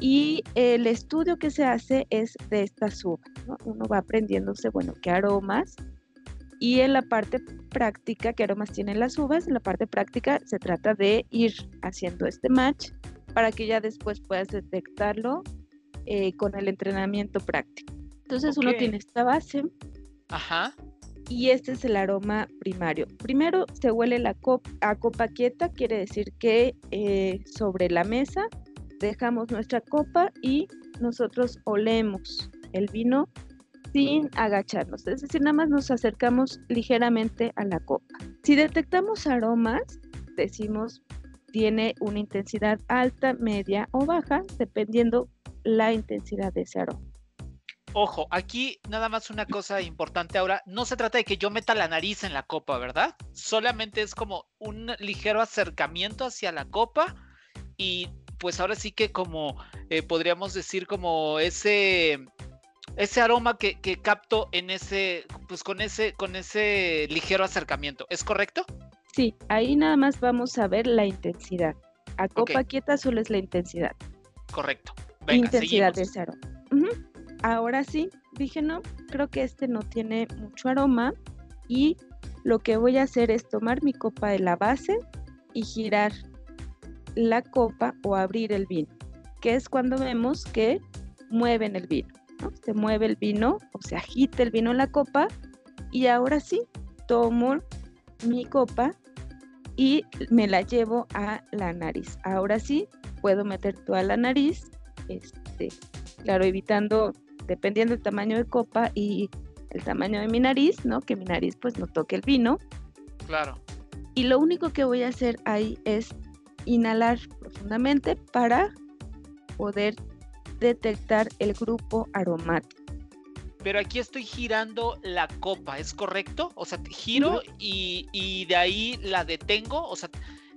y el estudio que se hace es de estas uvas, ¿no? Uno va aprendiéndose, bueno, qué aromas y en la parte práctica, qué aromas tienen las uvas, en la parte práctica se trata de ir haciendo este match para que ya después puedas detectarlo eh, con el entrenamiento práctico. Entonces uno tiene esta base. Ajá. Y este es el aroma primario. Primero se huele la copa, a copa quieta, quiere decir que eh, sobre la mesa dejamos nuestra copa y nosotros olemos el vino sin agacharnos, es decir, nada más nos acercamos ligeramente a la copa. Si detectamos aromas, decimos tiene una intensidad alta, media o baja, dependiendo la intensidad de ese aroma. Ojo, aquí nada más una cosa importante ahora, no se trata de que yo meta la nariz en la copa, ¿verdad? Solamente es como un ligero acercamiento hacia la copa y pues ahora sí que como eh, podríamos decir como ese ese aroma que, capto en ese pues con ese con ese ligero acercamiento, ¿es correcto? Sí, ahí nada más vamos a ver la intensidad. A copa quieta solo es la intensidad. Correcto intensidad de ese aroma. Ahora sí, dije no, creo que este no tiene mucho aroma y lo que voy a hacer es tomar mi copa de la base y girar la copa o abrir el vino, que es cuando vemos que mueven el vino. Se mueve el vino o se agita el vino en la copa y ahora sí, tomo mi copa y me la llevo a la nariz. Ahora sí, puedo meter toda la nariz este, claro, evitando, dependiendo del tamaño de copa y el tamaño de mi nariz, ¿no? Que mi nariz pues no toque el vino. Claro. Y lo único que voy a hacer ahí es inhalar profundamente para poder detectar el grupo aromático. Pero aquí estoy girando la copa, ¿es correcto? O sea, giro y, y, de ahí la detengo, o sea,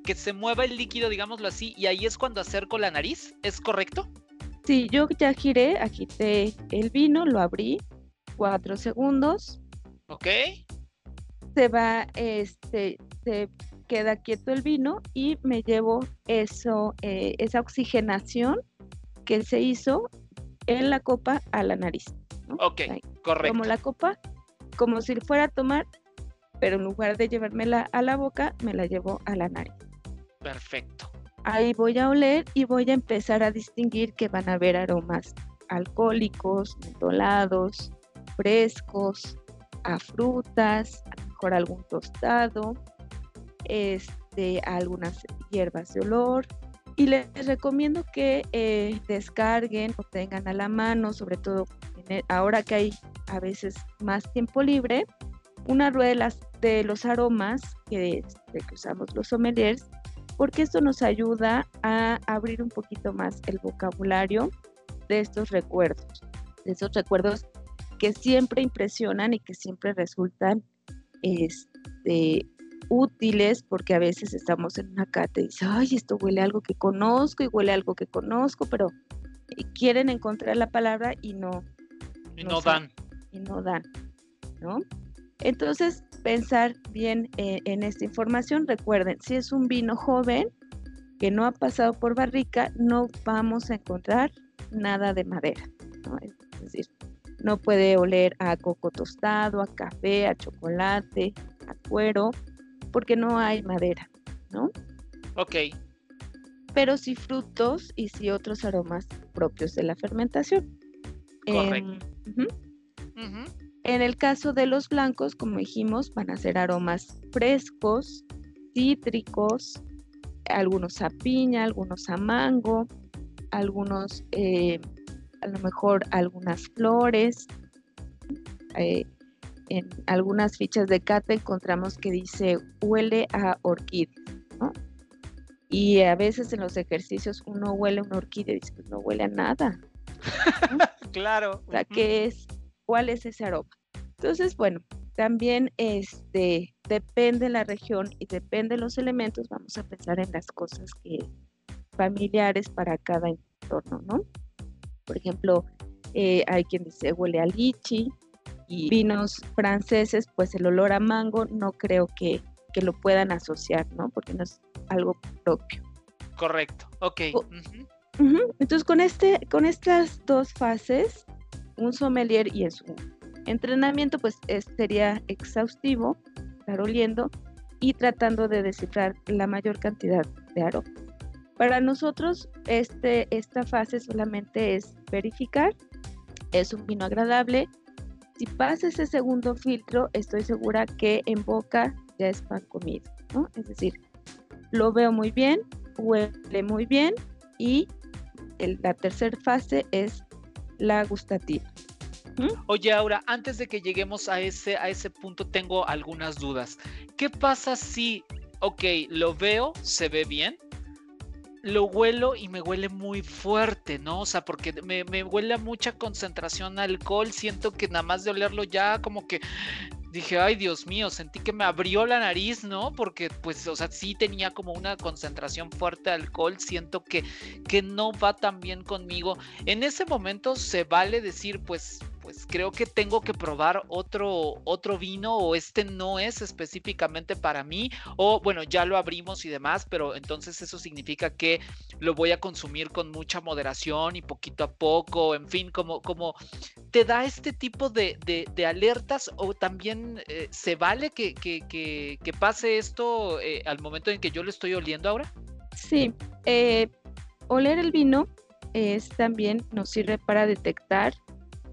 que se mueva el líquido, digámoslo así, y ahí es cuando acerco la nariz, ¿es correcto? Sí, yo ya giré, agité el vino, lo abrí, cuatro segundos. Ok. Se va, este, se queda quieto el vino y me llevo eso, eh, esa oxigenación que se hizo en la copa a la nariz. Ok, correcto. Como la copa, como si fuera a tomar, pero en lugar de llevármela a la boca, me la llevo a la nariz. Perfecto. Ahí voy a oler y voy a empezar a distinguir que van a haber aromas alcohólicos, mentolados, frescos, a frutas, a lo mejor algún tostado, este, algunas hierbas de olor. Y les recomiendo que eh, descarguen o tengan a la mano, sobre todo ahora que hay a veces más tiempo libre, una rueda de, los aromas que, este, que usamos los sommeliers porque esto nos ayuda a abrir un poquito más el vocabulario de estos recuerdos, de esos recuerdos que siempre impresionan y que siempre resultan este, útiles porque a veces estamos en una cata y dicen, ay, esto huele a algo que conozco y huele a algo que conozco, pero quieren encontrar la palabra y no. Y no, dan. Y no dan, ¿no? Entonces, pensar bien eh, en esta información. Recuerden, si es un vino joven que no ha pasado por barrica, no vamos a encontrar nada de madera. Es decir, no puede oler a coco tostado, a café, a chocolate, a cuero, porque no hay madera, ¿no? Ok. pero sí frutos y sí otros aromas propios de la fermentación. Correcto. En el caso de los blancos, como dijimos, van a ser aromas frescos, cítricos, algunos a piña, algunos a mango, algunos, eh, a lo mejor algunas flores. Eh, en algunas fichas de cata encontramos que dice huele a orquídea, ¿no? Y a veces en los ejercicios uno huele a una orquídea y dice, pues no huele a nada. [LAUGHS] claro. O sea, ¿qué es? ¿Cuál es ese aroma? Entonces, bueno, también este, depende la región y depende los elementos, vamos a pensar en las cosas que familiares para cada entorno, ¿no? Por ejemplo, eh, hay quien dice huele a lichi y vinos franceses, pues el olor a mango no creo que, que lo puedan asociar, ¿no? Porque no es algo propio. Correcto, ok. Entonces, con, este, con estas dos fases, un sommelier y en su entrenamiento, pues sería exhaustivo, estar oliendo y tratando de descifrar la mayor cantidad de aroma. Para nosotros, este, esta fase solamente es verificar, es un vino agradable. Si pasa ese segundo filtro, estoy segura que en boca ya es pan comido, ¿no? Es decir, lo veo muy bien, huele muy bien y la tercera fase es la gustativa. Oye, Aura, antes de que lleguemos a ese, a ese punto, tengo algunas dudas. ¿Qué pasa si, ok, lo veo, se ve bien, lo huelo y me huele muy fuerte, ¿no? O sea, porque me, me, huele a mucha concentración alcohol, siento que nada más de olerlo ya como que dije, ay Dios mío, sentí que me abrió la nariz, ¿no? Porque pues, o sea, sí tenía como una concentración fuerte de alcohol, siento que, que no va tan bien conmigo. En ese momento se vale decir, pues, pues creo que tengo que probar otro, otro vino o este no es específicamente para mí, o bueno, ya lo abrimos y demás, pero entonces eso significa que lo voy a consumir con mucha moderación y poquito a poco, en fin, como, como te da este tipo de, de, alertas o también eh, se vale que, que, que, pase esto eh, al momento en que yo lo estoy oliendo ahora? Sí, eh, oler el vino es también nos sirve para detectar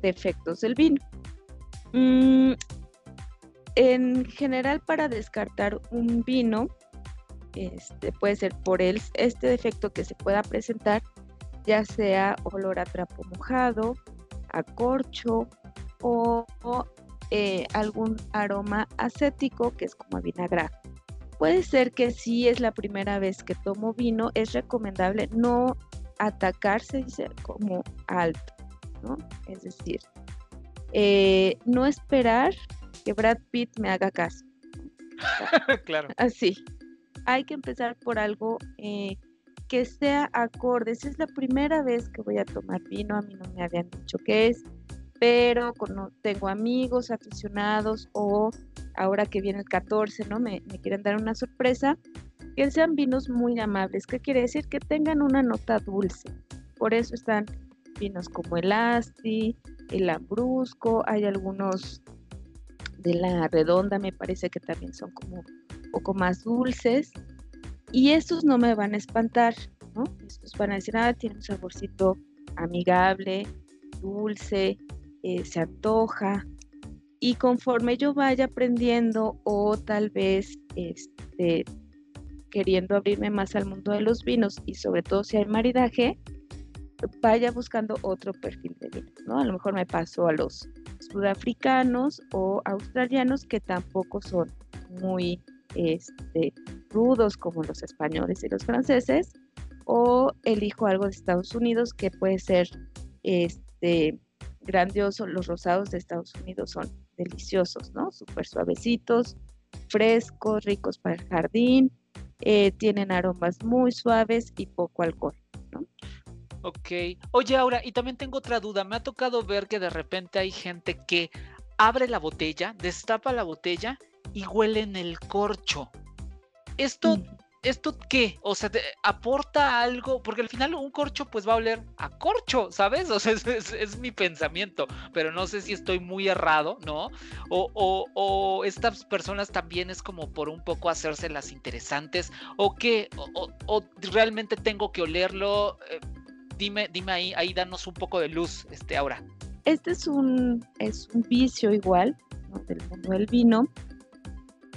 defectos del vino. Mm, en general, para descartar un vino, este, puede ser por el, este defecto que se pueda presentar, ya sea olor a trapo mojado, a corcho o, eh, algún aroma acético que es como a vinagre. Puede ser que si es la primera vez que tomo vino, es recomendable no atacarse como alto, ¿no? Es decir, eh, no esperar que Brad Pitt me haga caso. [LAUGHS] claro. Así. Hay que empezar por algo eh, que sea acorde. Si es la primera vez que voy a tomar vino, a mí no me habían dicho qué es, pero tengo amigos aficionados o ahora que viene el 14, ¿no? Me, quieren dar una sorpresa, que sean vinos muy amables. ¿Qué quiere decir? Que tengan una nota dulce. Por eso están vinos como el Asti, el Ambrusco, hay algunos de la redonda, me parece que también son como un poco más dulces. Y estos no me van a espantar, ¿no? Estos van a decir, ah, tiene un saborcito amigable, dulce, eh, se antoja. Y conforme yo vaya aprendiendo o tal vez este, queriendo abrirme más al mundo de los vinos y sobre todo si hay maridaje, vaya buscando otro perfil de vino, ¿no? A lo mejor me paso a los sudafricanos o australianos que tampoco son muy este, rudos como los españoles y los franceses, o elijo algo de Estados Unidos que puede ser este, grandioso. Los rosados de Estados Unidos son deliciosos, ¿no? Súper suavecitos, frescos, ricos para el jardín, eh, tienen aromas muy suaves y poco alcohol. Ok. Oye, Aura, y también tengo otra duda. Me ha tocado ver que de repente hay gente que abre la botella, destapa la botella y huele en el corcho. Esto, ¿esto qué? O sea, ¿aporta algo? Porque al final un corcho pues va a oler a corcho, ¿sabes? [LAUGHS] O sea, es, mi pensamiento, pero no sé si estoy muy errado, ¿no? O, estas personas también es como por un poco hacerse las interesantes, o qué, o, realmente tengo que olerlo. Eh, dime, dime ahí, ahí danos un poco de luz, este, ahora. Este es un, es un vicio igual, Del mundo del vino.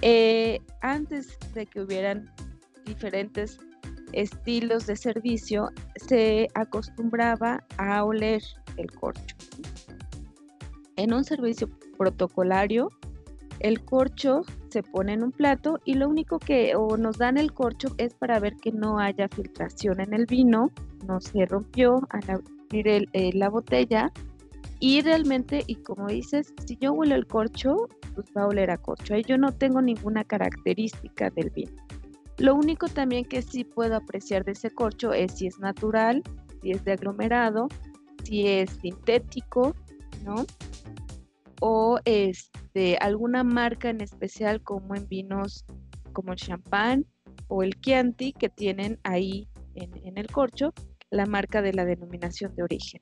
Eh, antes de que hubieran diferentes estilos de servicio, se acostumbraba a oler el corcho. En un servicio protocolario, el corcho se pone en un plato y lo único que nos dan el corcho es para ver que no haya filtración en el vino, no se rompió al abrir eh, la botella y realmente, y como dices, si yo huelo el corcho, pues va a oler a corcho. Yo no tengo ninguna característica del vino. Lo único también que sí puedo apreciar de ese corcho es si es natural, si es de aglomerado, si es sintético, ¿no? O este, alguna marca en especial como en vinos como el champán o el Chianti que tienen ahí en, el corcho la marca de la denominación de origen.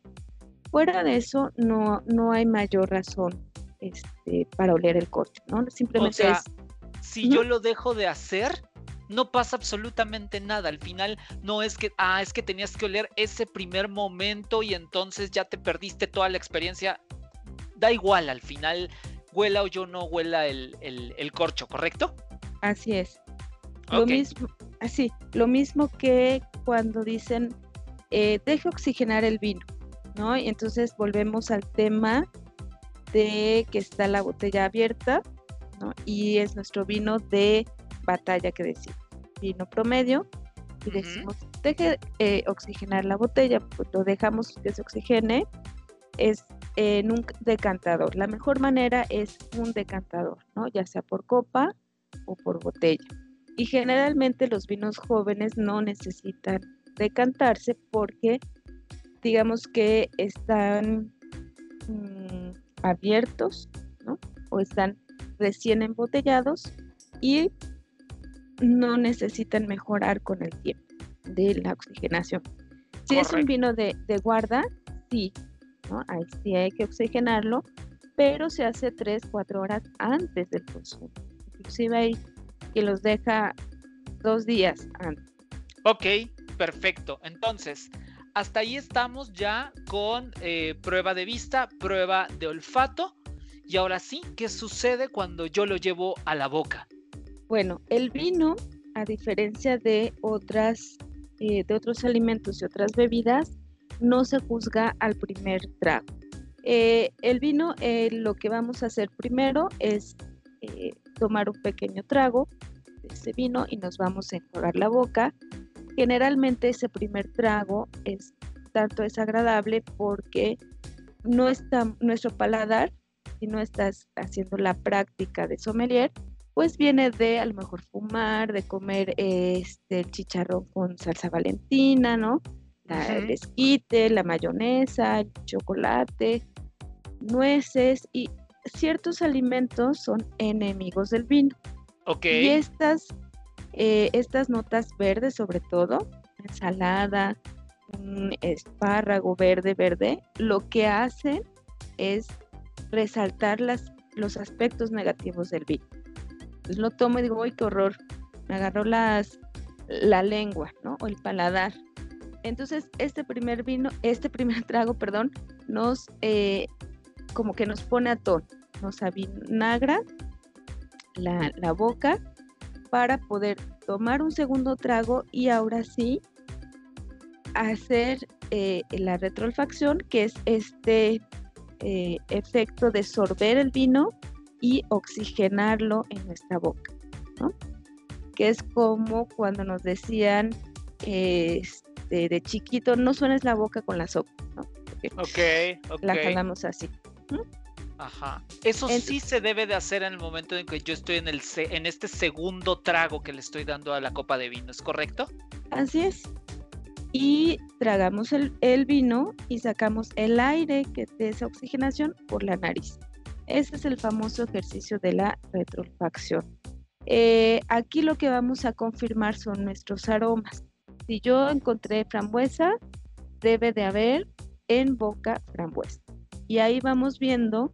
Fuera de eso, no, no hay mayor razón este, para oler el corcho, ¿no? Simplemente es... Si yo lo dejo de hacer, no pasa absolutamente nada. Al final no es que, ah, es que tenías que oler ese primer momento y entonces ya te perdiste toda la experiencia. Da igual, al final huela o yo no huela el, corcho, ¿correcto? Así es. Lo mismo, así, lo mismo que cuando dicen eh, deje oxigenar el vino, ¿no? Y entonces volvemos al tema de que está la botella abierta, ¿no? Y es nuestro vino de batalla que decir, vino promedio, y decimos, deje eh, oxigenar la botella, pues lo dejamos que se oxigene, es en un decantador. La mejor manera es un decantador, ¿no? Ya sea por copa o por botella. Y generalmente los vinos jóvenes no necesitan decantarse porque digamos que están mm, abiertos, ¿no? O están recién embotellados y no necesitan mejorar con el tiempo de la oxigenación. Si es un vino de, guarda, sí, ¿no? Ahí sí hay que oxigenarlo, pero se hace 3, 4 horas antes del consumo. Inclusive hay que los deja dos días antes. Ok, perfecto. Entonces, hasta ahí estamos ya con eh, prueba de vista, prueba de olfato. Y ahora sí, ¿qué sucede cuando yo lo llevo a la boca? Bueno, el vino, a diferencia de otras, eh, de otros alimentos y otras bebidas, no se juzga al primer trago. Eh, el vino, lo que vamos a hacer primero es tomar un pequeño trago de ese vino y nos vamos a enjuagar la boca. Generalmente ese primer trago es tanto desagradable porque no está nuestro paladar, si no estás haciendo la práctica de sommelier, pues viene de a lo mejor fumar, de comer este chicharrón con salsa valentina, ¿no? El esquite, la mayonesa, el chocolate, nueces y ciertos alimentos son enemigos del vino. Ok. Y estas, eh, estas notas verdes sobre todo, ensalada, un espárrago verde, verde, lo que hacen es resaltar las, los aspectos negativos del vino pues lo tomo y digo, ¡ay, qué horror! Me agarró la lengua, ¿no? O el paladar. Entonces, este primer vino, este primer [LAUGHS] trago, perdón, nos, eh, como que nos pone a tono, nos avinagra la, la boca para poder tomar un segundo trago y ahora sí hacer eh, la retroolfacción, que es este eh, efecto de sorber el vino y oxigenarlo en nuestra boca, ¿no? Que es como cuando nos decían este, de chiquito, no suenes la boca con la sopa, ¿no? ok, ok. La jalamos así. Ajá. Eso sí se debe de hacer en el momento en que yo estoy en, el, en este segundo trago que le estoy dando a la copa de vino, ¿es correcto? Así es. Y tragamos el, el vino y sacamos el aire que de esa oxigenación por la nariz. Ese es el famoso ejercicio de la retrofacción. Eh, aquí lo que vamos a confirmar son nuestros aromas. Si yo encontré frambuesa, debe de haber en boca frambuesa. Y ahí vamos viendo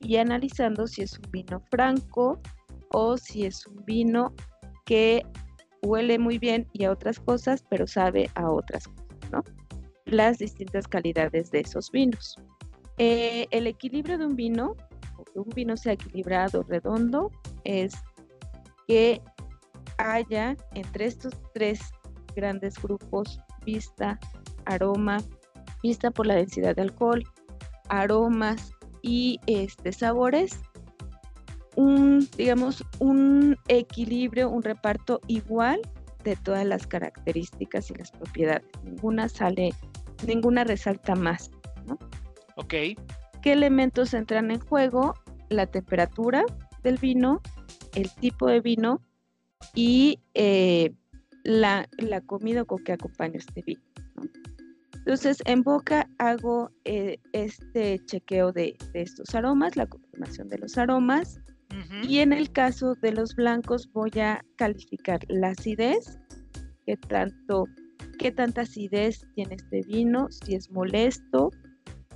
y analizando si es un vino franco o si es un vino que huele muy bien y a otras cosas, pero sabe a otras cosas, ¿no? Las distintas calidades de esos vinos. Eh, el equilibrio de un vino, o que un vino sea equilibrado, redondo, es que haya entre estos tres grandes grupos, vista, aroma, vista por la densidad de alcohol, aromas y este, sabores, un, digamos, un equilibrio, un reparto igual de todas las características y las propiedades. Ninguna sale, ninguna resalta más. ¿no? Ok. ¿Qué elementos entran en juego? La temperatura del vino, el tipo de vino y eh, la, comida con que acompaña este vino. Entonces, en boca hago eh, este chequeo de, estos aromas, la confirmación de los aromas. Y en el caso de los blancos voy a calificar la acidez, qué tanto, qué tanta acidez tiene este vino, si es molesto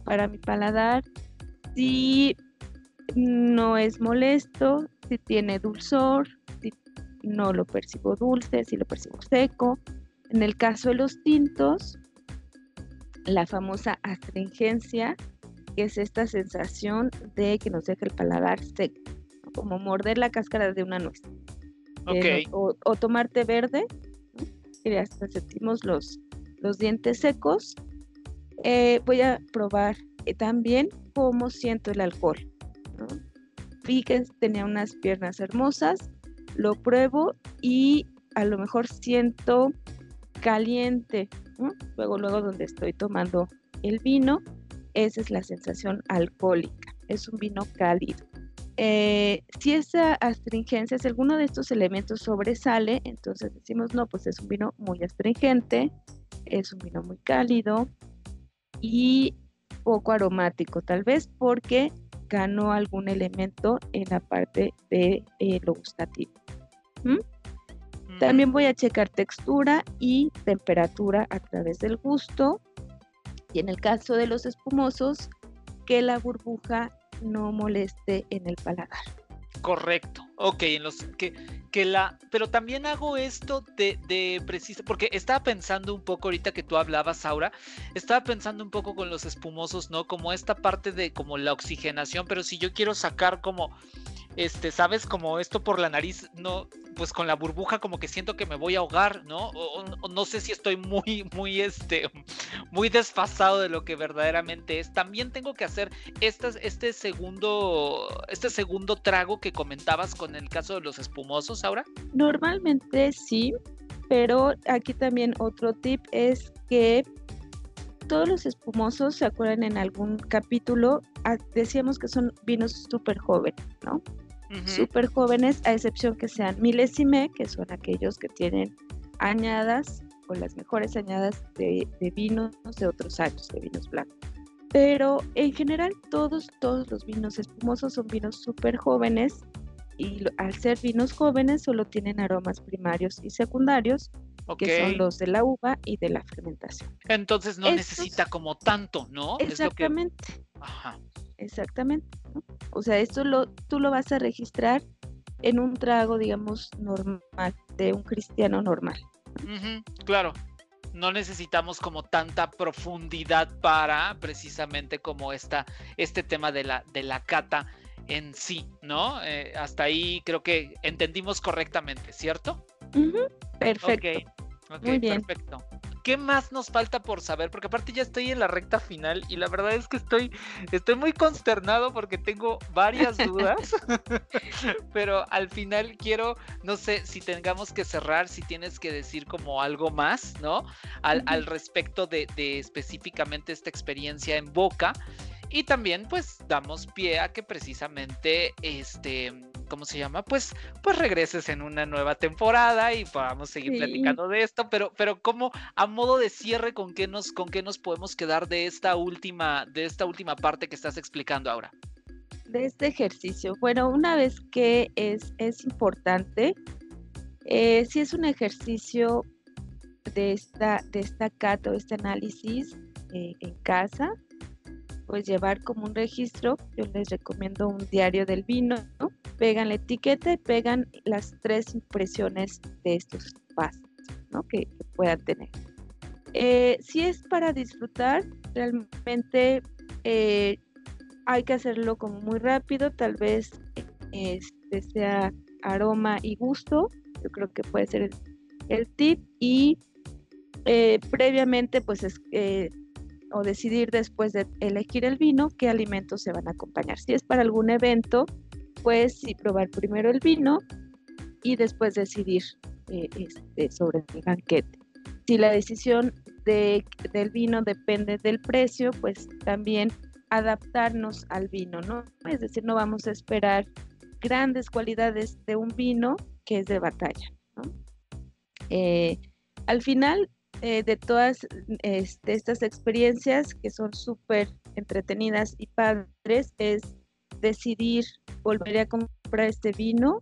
para mi paladar, si no es molesto, si tiene dulzor, si no lo percibo dulce, si lo percibo seco. En el caso de los tintos, la famosa astringencia, que es esta sensación de que nos deja el paladar seco, como morder la cáscara de una nuez. Eh, o, tomarte verde, que hasta sentimos los, los dientes secos. Eh, voy a probar eh, también cómo siento el alcohol. Vi que tenía unas piernas hermosas, lo pruebo y a lo mejor siento caliente, luego, luego donde estoy tomando el vino, esa es la sensación alcohólica, es un vino cálido. Eh, si esa astringencia, si alguno de estos elementos sobresale, entonces decimos, no, pues es un vino muy astringente, es un vino muy cálido y poco aromático, tal vez porque ganó algún elemento en la parte de eh, lo gustativo. También voy a checar textura y temperatura a través del gusto. Y en el caso de los espumosos, que la burbuja no moleste en el paladar. Correcto. Ok, en los que, que la. Pero también hago esto de, de preciso. Porque estaba pensando un poco ahorita que tú hablabas, Aura. Estaba pensando un poco con los espumosos, ¿no? Como esta parte de como la oxigenación. Pero si yo quiero sacar como este, sabes, como esto por la nariz, no, pues con la burbuja como que siento que me voy a ahogar, ¿no? O, no sé si estoy muy, muy, este, muy desfasado de lo que verdaderamente es. También tengo que hacer este, este segundo, este segundo trago que comentabas con el caso de los espumosos, ahora. Normalmente sí, pero aquí también otro tip es que todos los espumosos, ¿se acuerdan en algún capítulo? Ah, decíamos que son vinos súper jóvenes, ¿no? Súper jóvenes, a excepción que sean milésime, que son aquellos que tienen añadas o las mejores añadas de, vinos de otros años, de vinos blancos. Pero en general todos, todos los vinos espumosos son vinos súper jóvenes y al ser vinos jóvenes solo tienen aromas primarios y secundarios, que son los de la uva y de la fermentación. Entonces no necesita como tanto, ¿no? Exactamente. Ajá. Exactamente. O sea, esto lo, tú lo vas a registrar en un trago, digamos, normal, de un cristiano normal. claro, no necesitamos como tanta profundidad para precisamente como esta, este tema de la, de la cata en sí, ¿no? Eh, hasta ahí creo que entendimos correctamente, ¿cierto? Perfecto. Muy bien. perfecto. ¿Qué más nos falta por saber? Porque aparte ya estoy en la recta final y la verdad es que estoy, estoy muy consternado porque tengo varias [LAUGHS] dudas, [LAUGHS] pero al final quiero, no sé si tengamos que cerrar, si tienes que decir como algo más, ¿no? Al, al respecto de, de específicamente esta experiencia en boca. Y también pues damos pie a que precisamente este ¿cómo se llama? Pues, pues regreses en una nueva temporada y podamos seguir platicando de esto, pero, pero como a modo de cierre, ¿con qué nos, con qué nos podemos quedar de esta última, de esta última parte que estás explicando ahora? de este ejercicio. Bueno, una vez que es, es importante, eh, si es un ejercicio de esta, de esta cata o este análisis eh, en casa, pues llevar como un registro, yo les recomiendo un diario del vino, pegan la etiqueta y pegan las tres impresiones de estos pasos ¿no? que, puedan tener. Eh, si es para disfrutar, realmente eh, hay que hacerlo como muy rápido, tal vez este sea aroma y gusto, yo creo que puede ser el, tip y eh, previamente pues es, o decidir después de elegir el vino qué alimentos se van a acompañar. Si es para algún evento, pues sí probar primero el vino y después decidir eh, este, sobre el banquete. Si la decisión de, del vino depende del precio, pues también adaptarnos al vino, ¿no? Es decir, no vamos a esperar grandes cualidades de un vino que es de batalla, ¿no? Eh, al final, eh, de todas este, estas experiencias que son súper entretenidas y padres es decidir volver a comprar este vino,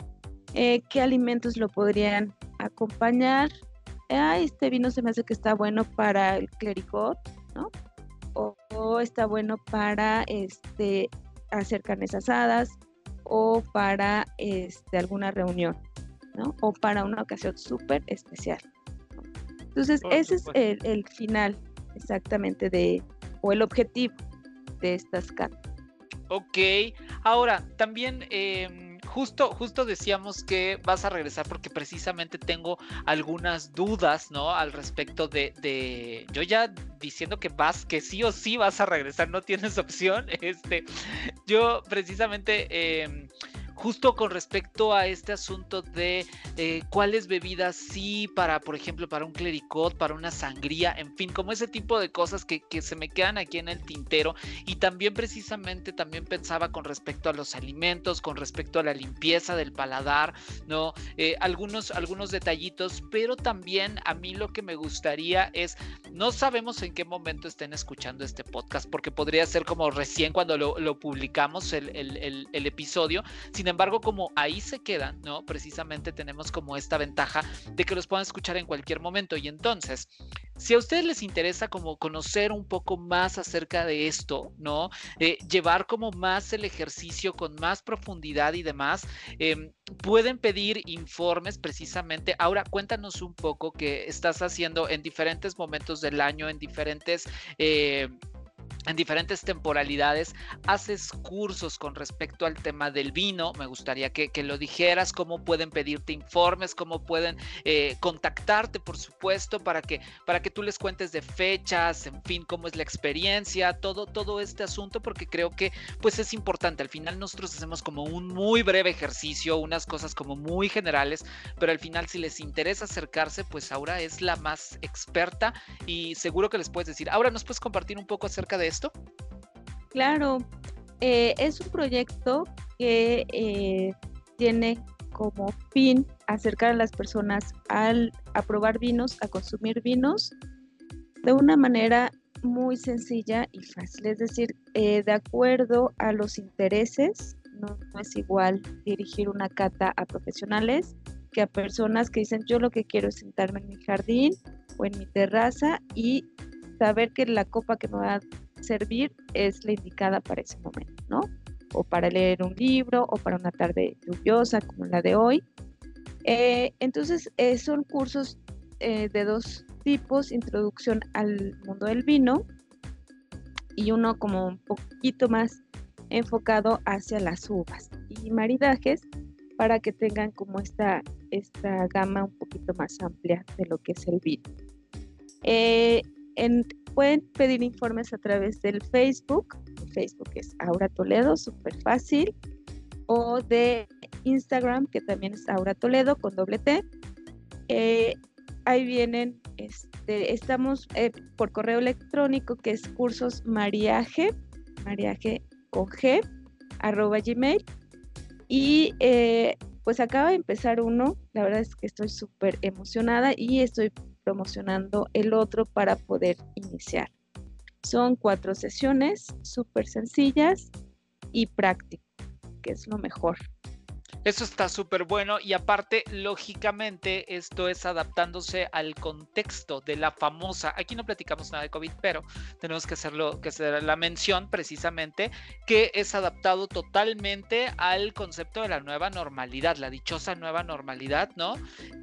eh, qué alimentos lo podrían acompañar. Ah, este vino se me hace que está bueno para el clericot, ¿no? O, está bueno para este, hacer carnes asadas o para este, alguna reunión, ¿no? O para una ocasión súper especial. Entonces, ese es el, final exactamente de, o el objetivo de estas cartas. Ok, ahora también em, justo, justo decíamos que vas a regresar porque precisamente tengo algunas dudas, ¿no? Al respecto de, de, yo ya diciendo que vas, que sí o sí vas a regresar, no tienes [LAUGHS] opción. Este, yo precisamente eh, justo con respecto a este asunto de eh, cuáles bebidas sí para, por ejemplo, para un clericot, para una sangría, en fin, como ese tipo de cosas que, se me quedan aquí en el tintero. Y también precisamente también pensaba con respecto a los alimentos, con respecto a la limpieza del paladar, ¿no? Eh, algunos, algunos detallitos, pero también a mí lo que me gustaría es, no sabemos en qué momento estén escuchando este podcast, porque podría ser como recién cuando lo, publicamos el, el, el episodio, sin embargo, como ahí se quedan, ¿no? Precisamente tenemos como esta ventaja de que los puedan escuchar en cualquier momento. Y entonces, si a ustedes les interesa como conocer un poco más acerca de esto, ¿no? Eh, llevar como más el ejercicio con más profundidad y demás, em, pueden pedir informes precisamente. Ahora, cuéntanos un poco qué estás haciendo en diferentes momentos del año, en diferentes... Eh, en diferentes temporalidades, haces cursos con respecto al tema del vino. Me gustaría que, lo dijeras, cómo pueden pedirte informes, cómo pueden eh, contactarte, por supuesto, para que, para que tú les cuentes de fechas, en fin, cómo es la experiencia, todo, todo este asunto, porque creo que pues es importante. Al final nosotros hacemos como un muy breve ejercicio, unas cosas como muy generales, pero al final si les interesa acercarse, pues ahora es la más experta y seguro que les puedes decir, ahora nos puedes compartir un poco acerca de Claro, eh, es un proyecto que eh, tiene como fin acercar a las personas al, a probar vinos, a consumir vinos de una manera muy sencilla y fácil, es decir, eh, de acuerdo a los intereses, no, es igual dirigir una cata a profesionales que a personas que dicen yo lo que quiero es sentarme en mi jardín o en mi terraza y saber que la copa que me va a servir es la indicada para ese momento, ¿no? O para leer un libro o para una tarde lluviosa como la de hoy. Eh, entonces, eh, son cursos eh, de dos tipos, introducción al mundo del vino y uno como un poquito más enfocado hacia las uvas y maridajes para que tengan como esta, esta gama un poquito más amplia de lo que es el vino. En, pueden pedir informes a través del Facebook. Facebook es Aura Toledo, súper fácil. O de Instagram, que también es Aura Toledo con doble T. Eh, ahí vienen, este, estamos eh, por correo electrónico que es cursos mariaje, mariaje con G, arroba gmail. Y eh, pues acaba de empezar uno, la verdad es que estoy súper emocionada y estoy promocionando el otro para poder iniciar. Son cuatro sesiones súper sencillas y prácticas. que es lo mejor. Eso está súper bueno y aparte, lógicamente, esto es adaptándose al contexto de la famosa, aquí no platicamos nada de COVID, pero tenemos que hacerlo, que hacer la mención precisamente, que es adaptado totalmente al concepto de la nueva normalidad, la dichosa nueva normalidad, ¿no?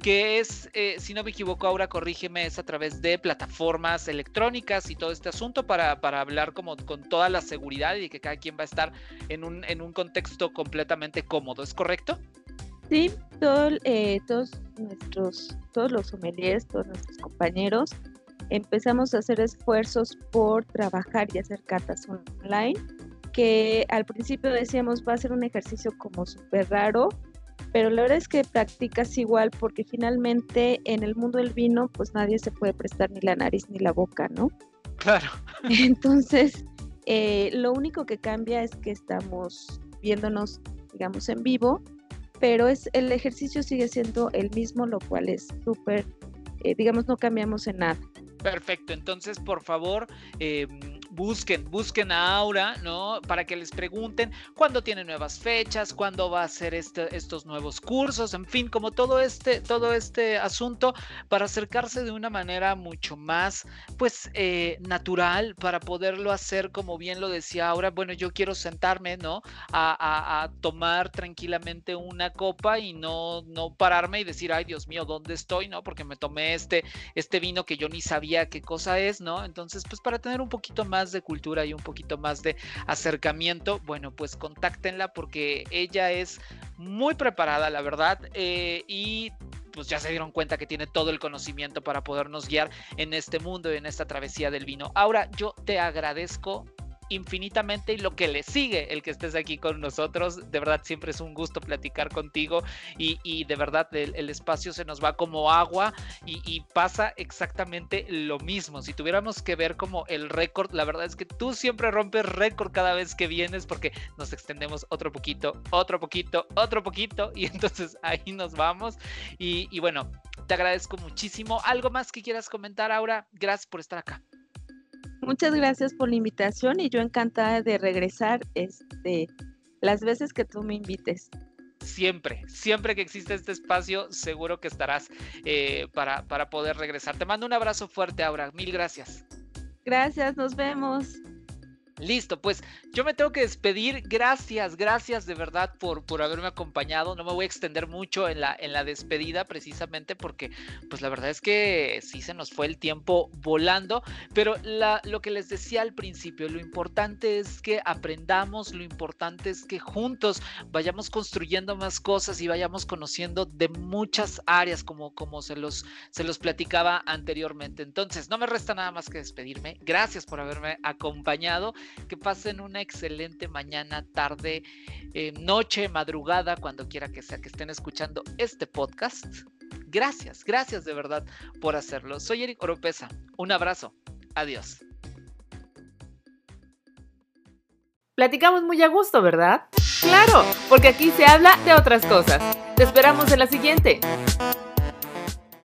Que es, eh, si no me equivoco, ahora corrígeme, es a través de plataformas electrónicas y todo este asunto para, para hablar como con toda la seguridad y que cada quien va a estar en un, en un contexto completamente cómodo, ¿es correcto? Sí, eh, todos nuestros, todos los sommeliers, todos nuestros compañeros, empezamos a hacer esfuerzos por trabajar y hacer cartas online, que al principio decíamos va a ser un ejercicio como súper raro, pero la verdad es que practicas igual porque finalmente en el mundo del vino pues nadie se puede prestar ni la nariz ni la boca, ¿no? Claro. [LAUGHS] Entonces, eh, lo único que cambia es que estamos viéndonos, digamos, en vivo pero es, el ejercicio sigue siendo el mismo, lo cual es súper, eh, digamos, no cambiamos en nada. Perfecto, entonces por favor, eh, busquen, busquen a Aura, ¿no? Para que les pregunten cuándo tiene nuevas fechas, cuándo va a hacer este, estos nuevos cursos, en fin, como todo este, todo este asunto para acercarse de una manera mucho más, pues, eh, natural, para poderlo hacer, como bien lo decía Aura, bueno, yo quiero sentarme, ¿no? A, a, tomar tranquilamente una copa y no, no pararme y decir, ay, Dios mío, ¿dónde estoy? ¿No? Porque me tomé este, este vino que yo ni sabía qué cosa es, ¿no? Entonces, pues para tener un poquito más de cultura y un poquito más de acercamiento, bueno, pues contáctenla porque ella es muy preparada, la verdad, eh, y pues ya se dieron cuenta que tiene todo el conocimiento para podernos guiar en este mundo y en esta travesía del vino. Ahora, yo te agradezco infinitamente y lo que le sigue el que estés aquí con nosotros. De verdad, siempre es un gusto platicar contigo y, de verdad el, espacio se nos va como agua y, pasa exactamente lo mismo. Si tuviéramos que ver como el récord, la verdad es que tú siempre rompes récord cada vez que vienes porque nos extendemos otro poquito, otro poquito, otro poquito [LAUGHS] y entonces ahí nos vamos. Y, y bueno, te agradezco muchísimo. ¿Algo más que quieras comentar, Aura? Gracias por estar acá. Muchas gracias por la invitación y yo encantada de regresar este, las veces que tú me invites. Siempre, siempre que existe este espacio, seguro que estarás eh, para, para poder regresar. Te mando un abrazo fuerte, Aura. Mil gracias. Gracias, nos vemos. Listo, pues yo me tengo que despedir. Gracias, gracias de verdad por, por haberme acompañado. No me voy a extender mucho en la, en la despedida precisamente porque pues la verdad es que sí se nos fue el tiempo volando. Pero lo que les decía al principio, lo importante es que aprendamos, lo importante es que juntos vayamos construyendo más cosas y vayamos conociendo de muchas áreas como, como se, los, se los platicaba anteriormente. Entonces, no me resta nada más que despedirme. Gracias por haberme acompañado que pasen una excelente mañana, tarde, eh, noche, madrugada, cuando quiera que sea que estén escuchando este podcast. Gracias, gracias de verdad por hacerlo. Soy Eric Oropesa. Un abrazo. Adiós. Platicamos muy a gusto, ¿verdad? Claro, porque aquí se habla de otras cosas. Te esperamos en la siguiente.